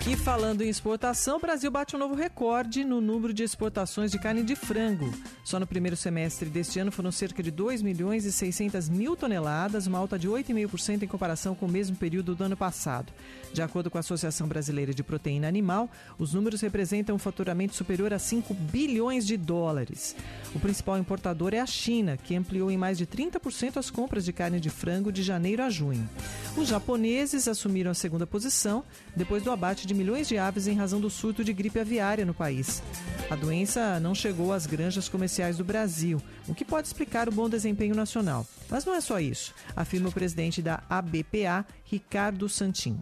E falando em exportação, o Brasil bate um novo recorde no número de exportações de carne de frango. Só no primeiro semestre deste ano foram cerca de 2 milhões e 600 mil toneladas, uma alta de 8,5% em comparação com o mesmo período do ano passado. De acordo com a Associação Brasileira de Proteína Animal, os números representam um faturamento superior a 5 bilhões de dólares. O principal importador é a China, que ampliou em mais de 30% as compras de carne de frango de janeiro a junho. Os japoneses assumiram a segunda posição depois do abate de milhões de aves em razão do surto de gripe aviária no país. A doença não chegou às granjas comerciais do Brasil, o que pode explicar o bom desempenho nacional. Mas não é só isso, afirma o presidente da ABPA, Ricardo Santin.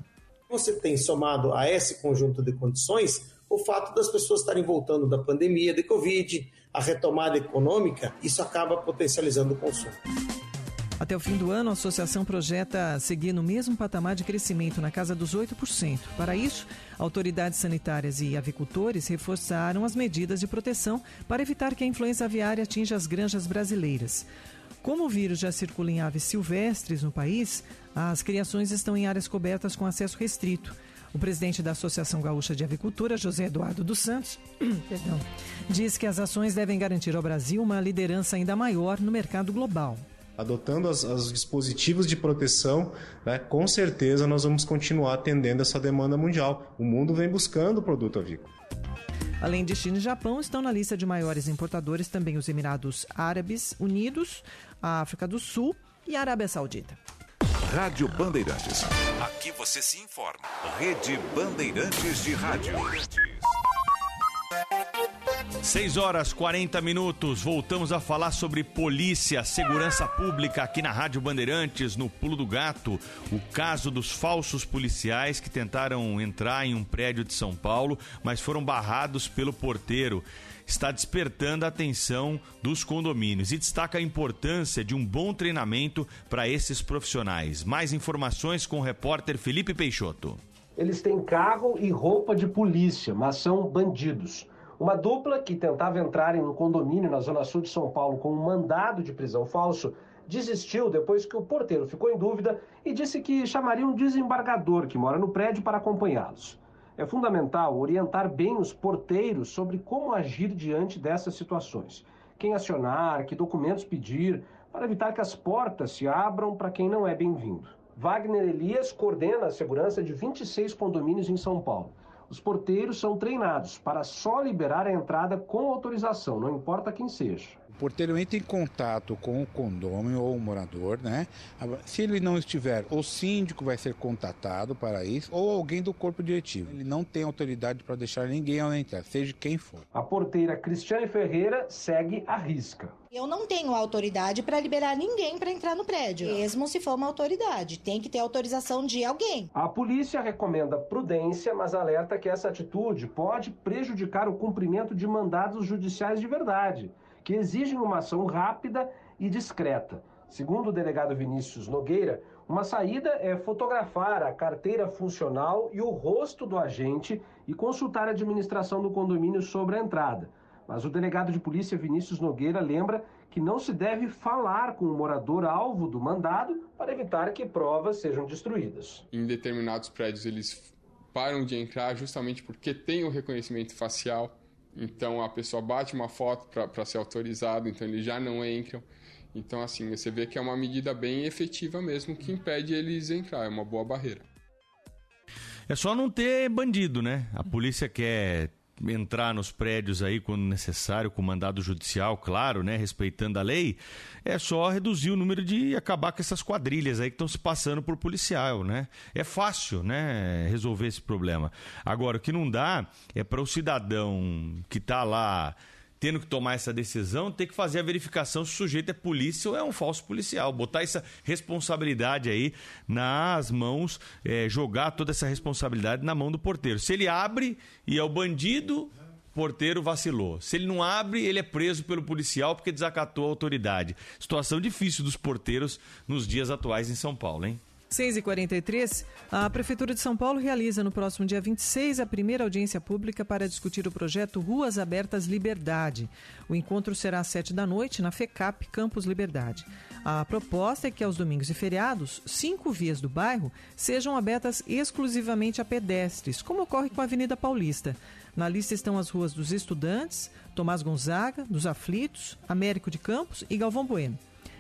Você tem somado a esse conjunto de condições o fato das pessoas estarem voltando da pandemia de Covid, a retomada econômica, isso acaba potencializando o consumo. Até o fim do ano, a associação projeta seguir no mesmo patamar de crescimento, na casa dos 8%. Para isso, autoridades sanitárias e avicultores reforçaram as medidas de proteção para evitar que a influenza aviária atinja as granjas brasileiras. Como o vírus já circula em aves silvestres no país, as criações estão em áreas cobertas com acesso restrito. O presidente da Associação Gaúcha de Avicultura, José Eduardo dos Santos, perdão, diz que as ações devem garantir ao Brasil uma liderança ainda maior no mercado global adotando os dispositivos de proteção, né, com certeza nós vamos continuar atendendo essa demanda mundial. O mundo vem buscando o produto avícola. Além de China e Japão, estão na lista de maiores importadores também os Emirados Árabes Unidos, a África do Sul e a Arábia Saudita. Rádio Bandeirantes. Aqui você se informa. Rede Bandeirantes de Rádio. 6 horas 40 minutos, voltamos a falar sobre polícia, segurança pública aqui na Rádio Bandeirantes, no Pulo do Gato. O caso dos falsos policiais que tentaram entrar em um prédio de São Paulo, mas foram barrados pelo porteiro. Está despertando a atenção dos condomínios e destaca a importância de um bom treinamento para esses profissionais. Mais informações com o repórter Felipe Peixoto. Eles têm carro e roupa de polícia, mas são bandidos. Uma dupla que tentava entrar em um condomínio na zona sul de São Paulo com um mandado de prisão falso desistiu depois que o porteiro ficou em dúvida e disse que chamaria um desembargador que mora no prédio para acompanhá-los. É fundamental orientar bem os porteiros sobre como agir diante dessas situações. Quem acionar, que documentos pedir, para evitar que as portas se abram para quem não é bem-vindo. Wagner Elias coordena a segurança de 26 condomínios em São Paulo. Os porteiros são treinados para só liberar a entrada com autorização, não importa quem seja porteiro entra em contato com o condômino ou o morador, né? Se ele não estiver, o síndico vai ser contatado para isso ou alguém do corpo diretivo. Ele não tem autoridade para deixar ninguém entrar, seja quem for. A porteira Cristiane Ferreira segue a risca. Eu não tenho autoridade para liberar ninguém para entrar no prédio, mesmo se for uma autoridade. Tem que ter autorização de alguém. A polícia recomenda prudência, mas alerta que essa atitude pode prejudicar o cumprimento de mandados judiciais de verdade que exigem uma ação rápida e discreta. Segundo o delegado Vinícius Nogueira, uma saída é fotografar a carteira funcional e o rosto do agente e consultar a administração do condomínio sobre a entrada. Mas o delegado de polícia Vinícius Nogueira lembra que não se deve falar com o morador alvo do mandado para evitar que provas sejam destruídas. Em determinados prédios eles param de entrar justamente porque tem o reconhecimento facial então a pessoa bate uma foto para ser autorizado, então eles já não entram. Então, assim, você vê que é uma medida bem efetiva mesmo que impede eles entrar, é uma boa barreira. É só não ter bandido, né? A polícia quer entrar nos prédios aí quando necessário, com mandado judicial, claro, né? Respeitando a lei, é só reduzir o número de acabar com essas quadrilhas aí que estão se passando por policial, né? É fácil, né? Resolver esse problema. Agora, o que não dá é para o cidadão que está lá tendo que tomar essa decisão, ter que fazer a verificação se o sujeito é polícia ou é um falso policial. Botar essa responsabilidade aí nas mãos, é, jogar toda essa responsabilidade na mão do porteiro. Se ele abre e é o bandido, porteiro vacilou. Se ele não abre, ele é preso pelo policial porque desacatou a autoridade. Situação difícil dos porteiros nos dias atuais em São Paulo, hein? 6h43, a Prefeitura de São Paulo realiza no próximo dia 26 a primeira audiência pública para discutir o projeto Ruas Abertas Liberdade. O encontro será às 7 da noite na FECAP Campus Liberdade. A proposta é que aos domingos e feriados, cinco vias do bairro sejam abertas exclusivamente a pedestres, como ocorre com a Avenida Paulista. Na lista estão as ruas dos Estudantes, Tomás Gonzaga, dos Aflitos, Américo de Campos e Galvão Bueno.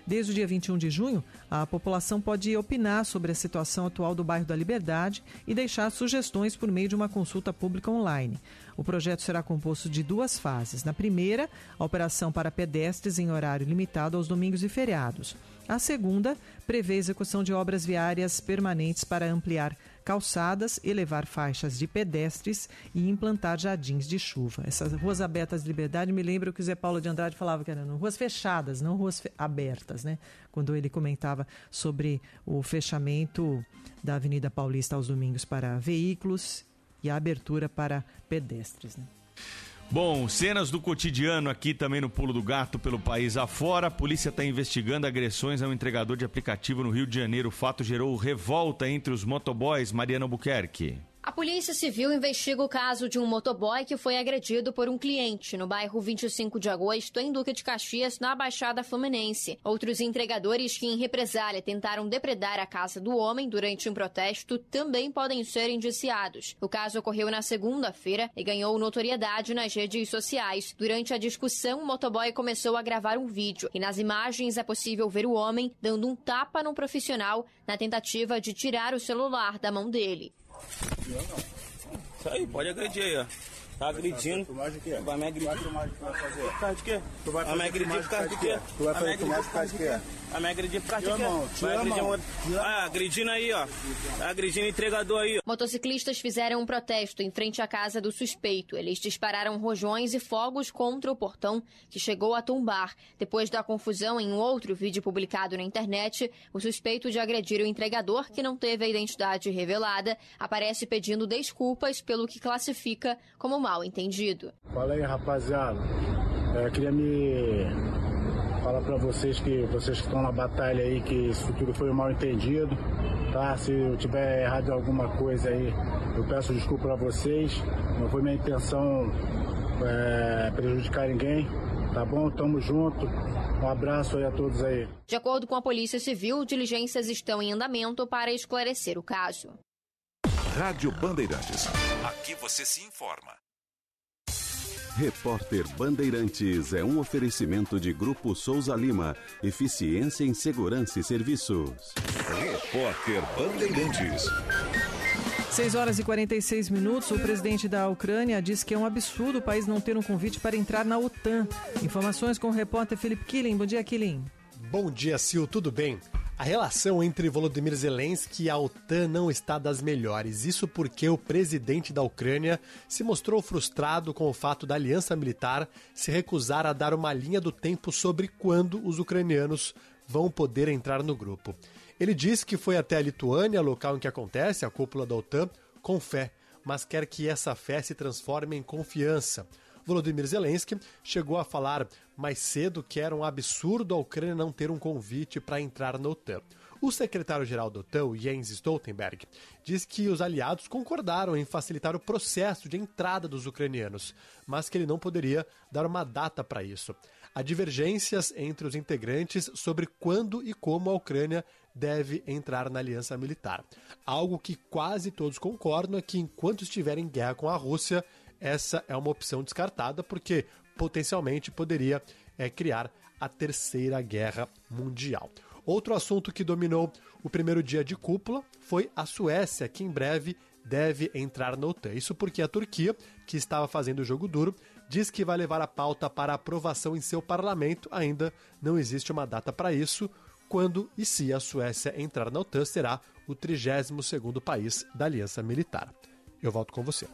Desde o dia 21 de junho, a população pode opinar sobre a situação atual do bairro da Liberdade e deixar sugestões por meio de uma consulta pública online. O projeto será composto de duas fases. Na primeira, a operação para pedestres em horário limitado aos domingos e feriados. A segunda prevê execução de obras viárias permanentes para ampliar calçadas, elevar faixas de pedestres e implantar jardins de chuva. Essas ruas abertas de liberdade me lembram que o Zé Paulo de Andrade falava que eram ruas fechadas, não ruas fe abertas, né? Quando ele comentava sobre o fechamento da Avenida Paulista aos domingos para veículos e a abertura para pedestres. Né? Bom, cenas do cotidiano aqui também no Pulo do Gato pelo país afora. A polícia está investigando agressões a um entregador de aplicativo no Rio de Janeiro. O fato gerou revolta entre os motoboys. Mariana Albuquerque. A Polícia Civil investiga o caso de um motoboy que foi agredido por um cliente no bairro 25 de Agosto, em Duque de Caxias, na Baixada Fluminense. Outros entregadores que, em represália, tentaram depredar a casa do homem durante um protesto também podem ser indiciados. O caso ocorreu na segunda-feira e ganhou notoriedade nas redes sociais. Durante a discussão, o motoboy começou a gravar um vídeo e nas imagens é possível ver o homem dando um tapa num profissional na tentativa de tirar o celular da mão dele. Isso aí, pode agredir aí, ó. Tá agredindo. Quê? Vai me agredir. filmagem que tu vai fazer? Por causa de quê? Tu vai me fazer agredir por causa de quê? Tu vai me fazer agredir filmagem por causa de quê? Vai me agredir por causa de quê? Vai agredir um outro. Ah, agredindo aí, ó. Tá agredindo o entregador aí. Motociclistas fizeram um protesto em frente à casa do suspeito. Eles dispararam rojões e fogos contra o portão, que chegou a tombar. Depois da confusão em um outro vídeo publicado na internet, o suspeito de agredir o entregador, que não teve a identidade revelada, aparece pedindo desculpas pelo que classifica como mal entendido. Fala aí, rapaziada. É, eu queria me falar pra vocês que vocês que estão na batalha aí, que isso tudo foi um mal entendido, tá? Se eu tiver errado alguma coisa aí, eu peço desculpa pra vocês. Não foi minha intenção é, prejudicar ninguém, tá bom? Tamo junto. Um abraço aí a todos aí. De acordo com a Polícia Civil, diligências estão em andamento para esclarecer o caso. Rádio Bandeirantes. Aqui você se informa. Repórter Bandeirantes é um oferecimento de Grupo Souza Lima. Eficiência em Segurança e Serviços. Repórter Bandeirantes. 6 horas e 46 minutos. O presidente da Ucrânia diz que é um absurdo o país não ter um convite para entrar na OTAN. Informações com o repórter Felipe Killing. Bom dia, Killing. Bom dia, Sil. Tudo bem? A relação entre Volodymyr Zelensky e a OTAN não está das melhores. Isso porque o presidente da Ucrânia se mostrou frustrado com o fato da aliança militar se recusar a dar uma linha do tempo sobre quando os ucranianos vão poder entrar no grupo. Ele disse que foi até a Lituânia, local em que acontece a cúpula da OTAN, com fé, mas quer que essa fé se transforme em confiança. Volodymyr Zelensky chegou a falar mais cedo que era um absurdo a Ucrânia não ter um convite para entrar na OTAN. O secretário-geral da OTAN, Jens Stoltenberg, diz que os aliados concordaram em facilitar o processo de entrada dos ucranianos, mas que ele não poderia dar uma data para isso. Há divergências entre os integrantes sobre quando e como a Ucrânia deve entrar na aliança militar. Algo que quase todos concordam é que enquanto estiver em guerra com a Rússia, essa é uma opção descartada porque potencialmente poderia é, criar a terceira guerra mundial. Outro assunto que dominou o primeiro dia de cúpula foi a Suécia, que em breve deve entrar na OTAN. Isso porque a Turquia, que estava fazendo o jogo duro, diz que vai levar a pauta para aprovação em seu parlamento. Ainda não existe uma data para isso. Quando e se a Suécia entrar na OTAN, será o 32º país da aliança militar. Eu volto com você.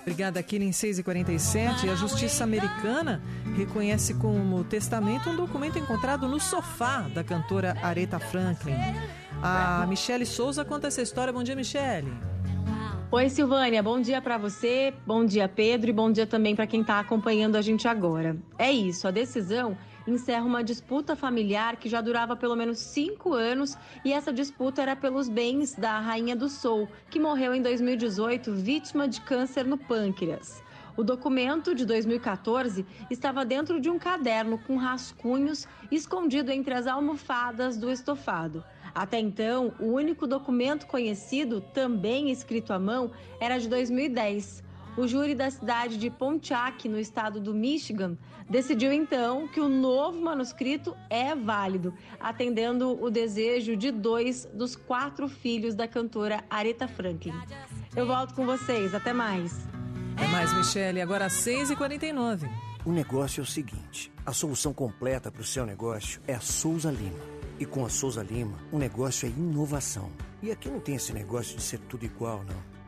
Obrigada, Killing 6h47. A Justiça Americana reconhece como testamento um documento encontrado no sofá da cantora Aretha Franklin. A Michele Souza conta essa história. Bom dia, Michele. Oi, Silvânia. Bom dia para você, bom dia, Pedro, e bom dia também para quem está acompanhando a gente agora. É isso, a decisão encerra uma disputa familiar que já durava pelo menos cinco anos e essa disputa era pelos bens da Rainha do Sol, que morreu em 2018 vítima de câncer no pâncreas. O documento de 2014 estava dentro de um caderno com rascunhos escondido entre as almofadas do estofado. Até então, o único documento conhecido, também escrito à mão, era de 2010. O júri da cidade de Pontiac, no estado do Michigan, decidiu então que o novo manuscrito é válido, atendendo o desejo de dois dos quatro filhos da cantora Aretha Franklin. Eu volto com vocês, até mais. É mais, Michele, agora às 6h49. O negócio é o seguinte: a solução completa para o seu negócio é a Souza Lima. E com a Souza Lima, o negócio é inovação. E aqui não tem esse negócio de ser tudo igual, não.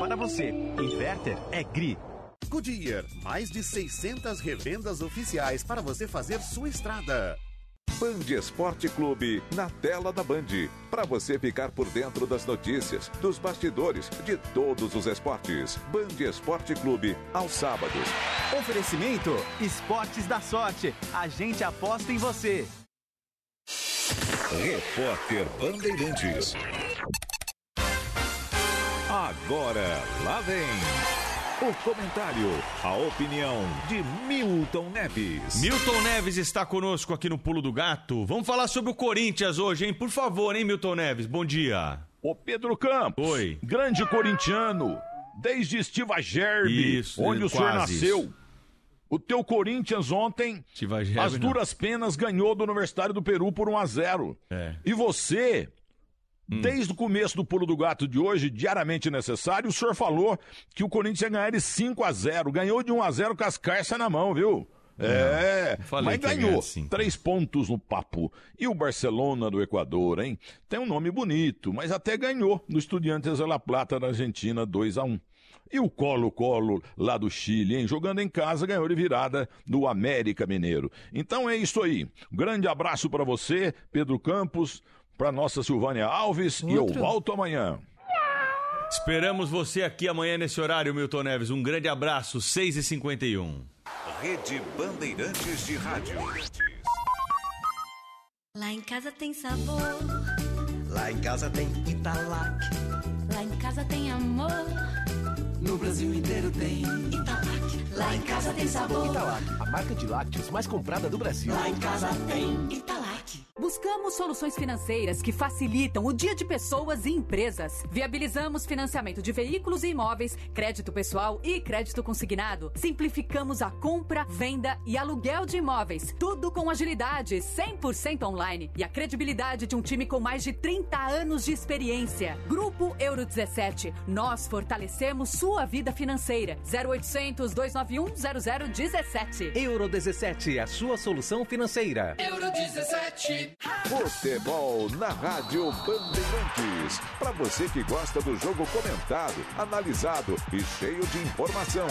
para você. Inverter é GRI. Goodyear, mais de 600 revendas oficiais para você fazer sua estrada. Band Esporte Clube na tela da Band. Para você ficar por dentro das notícias, dos bastidores, de todos os esportes. Band Esporte Clube, aos sábados. Oferecimento: Esportes da Sorte. A gente aposta em você. Repórter Bandeirantes. Agora, lá vem. O comentário, a opinião de Milton Neves. Milton Neves está conosco aqui no Pulo do Gato. Vamos falar sobre o Corinthians hoje, hein? Por favor, hein, Milton Neves? Bom dia. Ô Pedro Campos. Oi. Grande corintiano, desde Estiva Gerbe, Isso, onde o senhor nasceu. isso. O teu Corinthians ontem, Gerbe, as não. duras penas, ganhou do Universitário do Peru por 1 a 0 É. E você, Hum. desde o começo do Pulo do Gato de hoje, diariamente necessário, o senhor falou que o Corinthians ia ganhar de 5 a 0 Ganhou de 1 a 0 com as carças na mão, viu? É, mas ganhou. cinco. Três pontos no papo. E o Barcelona do Equador, hein? Tem um nome bonito, mas até ganhou no Estudiantes de La Plata da Argentina 2 a 1 E o Colo-Colo lá do Chile, hein? Jogando em casa, ganhou de virada do América Mineiro. Então é isso aí. Grande abraço para você, Pedro Campos, para nossa Silvânia Alves, e eu Outro. volto amanhã. Esperamos você aqui amanhã nesse horário, Milton Neves. Um grande abraço, 6h51. Rede Bandeirantes de Rádio. Lá em casa tem sabor, Lá em casa tem Italac. lá em casa tem amor. No Brasil inteiro tem Italac, lá em casa tem sabor. Italac, a marca de lácteos mais comprada do Brasil. Lá em casa tem Italac. Buscamos soluções financeiras que facilitam o dia de pessoas e empresas. Viabilizamos financiamento de veículos e imóveis, crédito pessoal e crédito consignado. Simplificamos a compra, venda e aluguel de imóveis. Tudo com agilidade, 100% online e a credibilidade de um time com mais de 30 anos de experiência. Grupo Euro 17. Nós fortalecemos sua vida financeira. 0800 291 0017. Euro 17, a sua solução financeira. Euro 17. Futebol na Rádio Bandeirantes. Para você que gosta do jogo comentado, analisado e cheio de informação.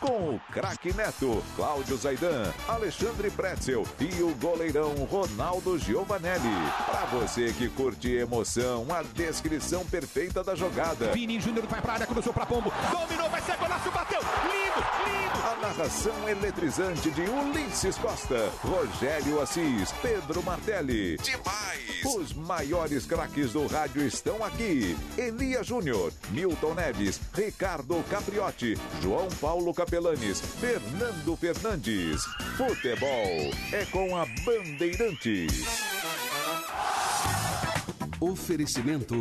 Com o craque Neto, Cláudio Zaidan, Alexandre Pretzel e o goleirão Ronaldo Giovanelli. Para você que curte emoção, a descrição perfeita da jogada. Vini Júnior vai pra área, cruzou pra Pombo. Dominou, vai ser golaço, bateu. Narração eletrizante de Ulisses Costa, Rogério Assis, Pedro Martelli. Demais! Os maiores craques do rádio estão aqui. Elia Júnior, Milton Neves, Ricardo Capriotti, João Paulo Capelanes, Fernando Fernandes. Futebol é com a Bandeirantes. Oferecimento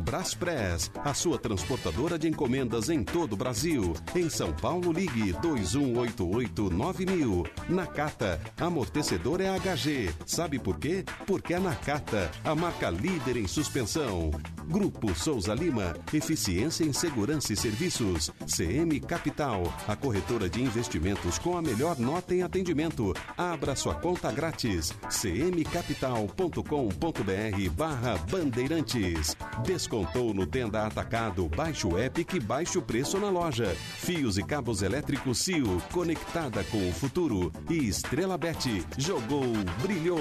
Braspress, a sua transportadora de encomendas em todo o Brasil. Em São Paulo, ligue 2188-9000. Nakata, amortecedor é HG. Sabe por quê? Porque é Nakata, a marca líder em suspensão. Grupo Souza Lima, eficiência em segurança e serviços. CM Capital, a corretora de investimentos com a melhor nota em atendimento. Abra sua conta grátis. cmcapital.com.br barra Bandeirantes. Descontou no Tenda Atacado. Baixe o app que baixe o preço na loja. Fios e cabos elétricos Cio, conectada com o futuro. E Estrela Bet, jogou, brilhou.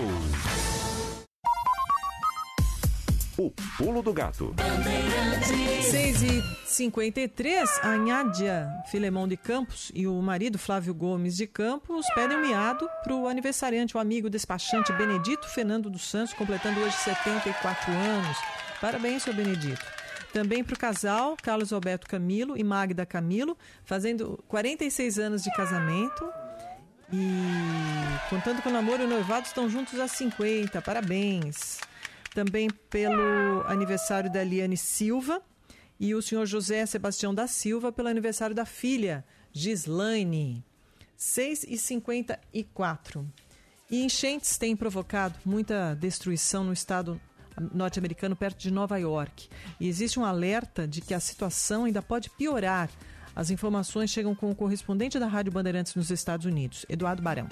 O pulo do gato. 6 e 53 a Nádia Filemão de Campos e o marido Flávio Gomes de Campos pedem um miado para o aniversariante, o amigo despachante Benedito Fernando dos Santos, completando hoje 74 anos. Parabéns, seu Benedito. Também para o casal Carlos Alberto Camilo e Magda Camilo, fazendo 46 anos de casamento. E contando com o namoro e o noivado, estão juntos há 50. Parabéns. Também pelo aniversário da Eliane Silva e o senhor José Sebastião da Silva pelo aniversário da filha, Gislaine. 6 e 54. E enchentes têm provocado muita destruição no estado norte-americano, perto de Nova York. E existe um alerta de que a situação ainda pode piorar. As informações chegam com o correspondente da Rádio Bandeirantes nos Estados Unidos, Eduardo Barão.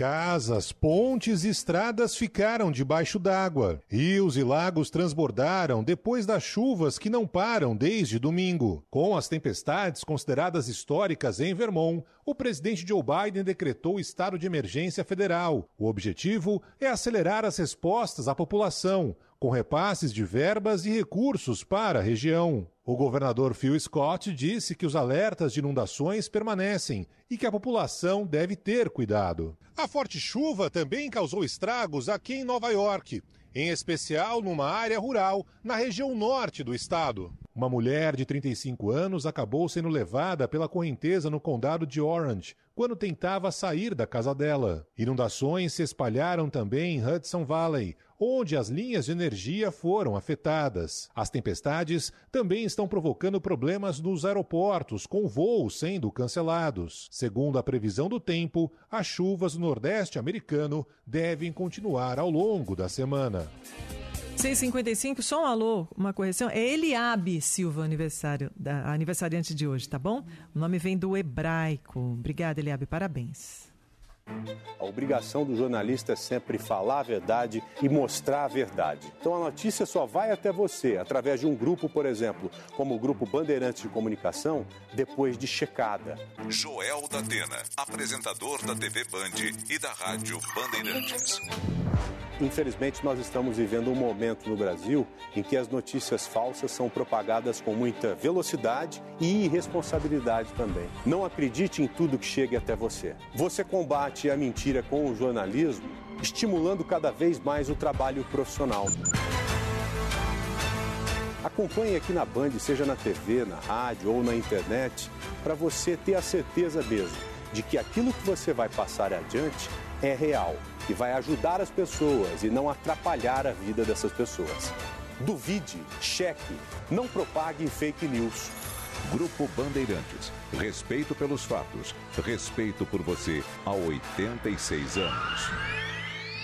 Casas, pontes e estradas ficaram debaixo d'água. Rios e lagos transbordaram depois das chuvas que não param desde domingo. Com as tempestades consideradas históricas em Vermont, o presidente Joe Biden decretou estado de emergência federal. O objetivo é acelerar as respostas à população, com repasses de verbas e recursos para a região. O governador Phil Scott disse que os alertas de inundações permanecem e que a população deve ter cuidado. A forte chuva também causou estragos aqui em Nova York, em especial numa área rural na região norte do estado. Uma mulher de 35 anos acabou sendo levada pela correnteza no condado de Orange quando tentava sair da casa dela. Inundações se espalharam também em Hudson Valley, onde as linhas de energia foram afetadas. As tempestades também estão provocando problemas nos aeroportos, com voos sendo cancelados. Segundo a previsão do tempo, as chuvas no Nordeste americano devem continuar ao longo da semana. 6h55, só um alô, uma correção. É Eliabe Silva, aniversário, da, aniversariante de hoje, tá bom? O nome vem do hebraico. Obrigada, Eliabe, parabéns. A obrigação do jornalista é sempre falar a verdade e mostrar a verdade. Então a notícia só vai até você através de um grupo, por exemplo, como o Grupo Bandeirantes de Comunicação, depois de checada. Joel da Atena, apresentador da TV Band e da Rádio Bandeirantes. Infelizmente, nós estamos vivendo um momento no Brasil em que as notícias falsas são propagadas com muita velocidade e irresponsabilidade também. Não acredite em tudo que chegue até você. Você combate a mentira com o jornalismo, estimulando cada vez mais o trabalho profissional. Acompanhe aqui na Band, seja na TV, na rádio ou na internet, para você ter a certeza mesmo de que aquilo que você vai passar adiante é real e vai ajudar as pessoas e não atrapalhar a vida dessas pessoas. Duvide, cheque, não propague fake news. Grupo Bandeirantes. Respeito pelos fatos. Respeito por você há 86 anos.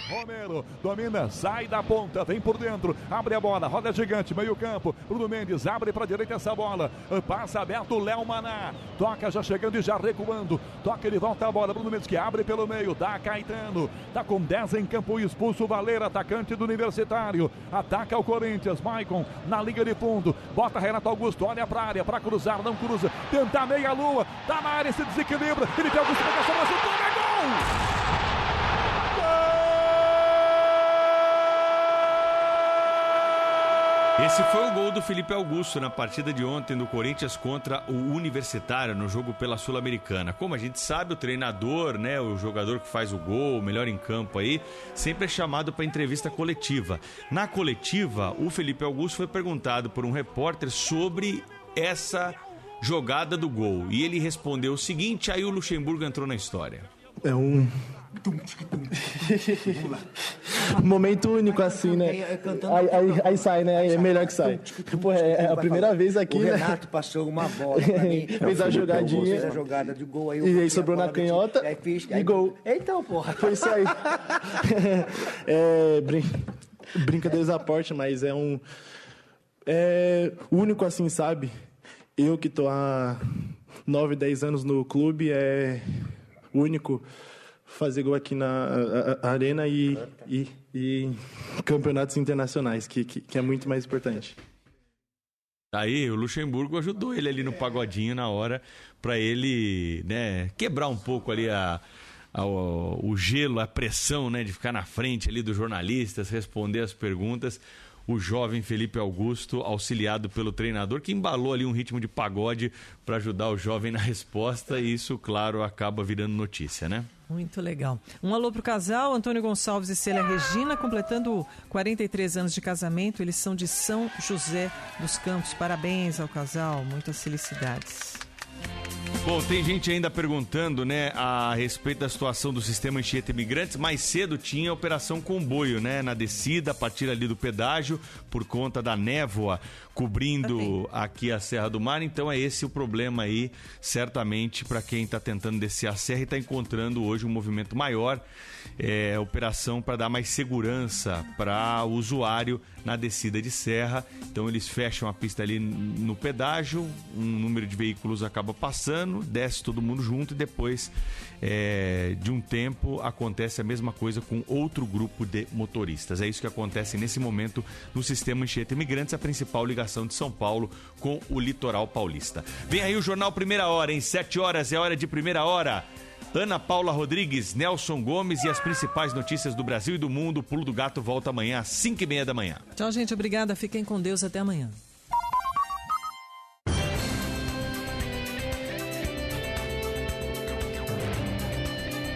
Romero domina, sai da ponta, vem por dentro, abre a bola, roda gigante, meio campo. Bruno Mendes abre para direita essa bola, passa aberto, Léo Maná, toca já chegando e já recuando, toca ele volta a bola. Bruno Mendes que abre pelo meio, dá Caetano, tá com 10 em campo, expulso Valeira, atacante do Universitário, ataca o Corinthians, Maicon na liga de fundo, bota Renato Augusto, olha para área, para cruzar, não cruza, tenta meia lua, tá na área, se desequilibra, Felipe Augusto pega a sobra, chutou, é gol! Esse foi o gol do Felipe Augusto na partida de ontem do Corinthians contra o Universitário no jogo pela Sul-Americana. Como a gente sabe, o treinador, né, o jogador que faz o gol, o melhor em campo aí, sempre é chamado para entrevista coletiva. Na coletiva, o Felipe Augusto foi perguntado por um repórter sobre essa jogada do gol e ele respondeu o seguinte, aí o Luxemburgo entrou na história. É um momento único assim, né? Aí, aí, aí sai, né? Aí é melhor que sai. Pô, é, é a primeira vez aqui, o né? Renato passou uma bola pra mim. Fez a jogadinha. Fez a jogada de gol. Aí E aí sobrou na canhota aí fiz, e gol. Então, porra. Foi isso aí. é, brin... Brincadeiras à parte, mas é um. É único assim, sabe? Eu que tô há 9, 10 anos no clube, é único fazer gol aqui na a- a- arena e, e, e campeonatos internacionais, que, que, que é muito mais importante. Aí o Luxemburgo ajudou ele ali no pagodinho na hora pra ele, né, quebrar um pouco ali a, a- o, o gelo, a pressão, né, de ficar na frente ali dos jornalistas, responder as perguntas. O jovem Felipe Augusto, auxiliado pelo treinador, que embalou ali um ritmo de pagode pra ajudar o jovem na resposta, e isso, claro, acaba virando notícia, né? Muito legal. Um alô pro casal, Antônio Gonçalves e Célia Regina, completando 43 anos de casamento. Eles são de São José dos Campos. Parabéns ao casal, muitas felicidades. Bom, tem gente ainda perguntando, né, a respeito da situação do sistema Anchieta Imigrantes. Mais cedo tinha a Operação Comboio, né, na descida, a partir ali do pedágio, por conta da névoa cobrindo aqui a Serra do Mar. Então é esse o problema aí, certamente, para quem está tentando descer a serra e está encontrando hoje um movimento maior. É, operação para dar mais segurança para o usuário na descida de serra. Então eles fecham a pista ali no pedágio, um número de veículos acaba passando, desce todo mundo junto e depois é, de um tempo acontece a mesma coisa com outro grupo de motoristas. É isso que acontece nesse momento no sistema Anchieta Imigrantes, a principal ligação de São Paulo com o litoral paulista. Vem aí o Jornal Primeira Hora, em 7 horas é hora de primeira hora. Ana Paula Rodrigues, Nelson Gomes e as principais notícias do Brasil e do mundo. O Pulo do Gato volta amanhã às 5 e meia da manhã. Tchau, gente. Obrigada. Fiquem com Deus. Até amanhã.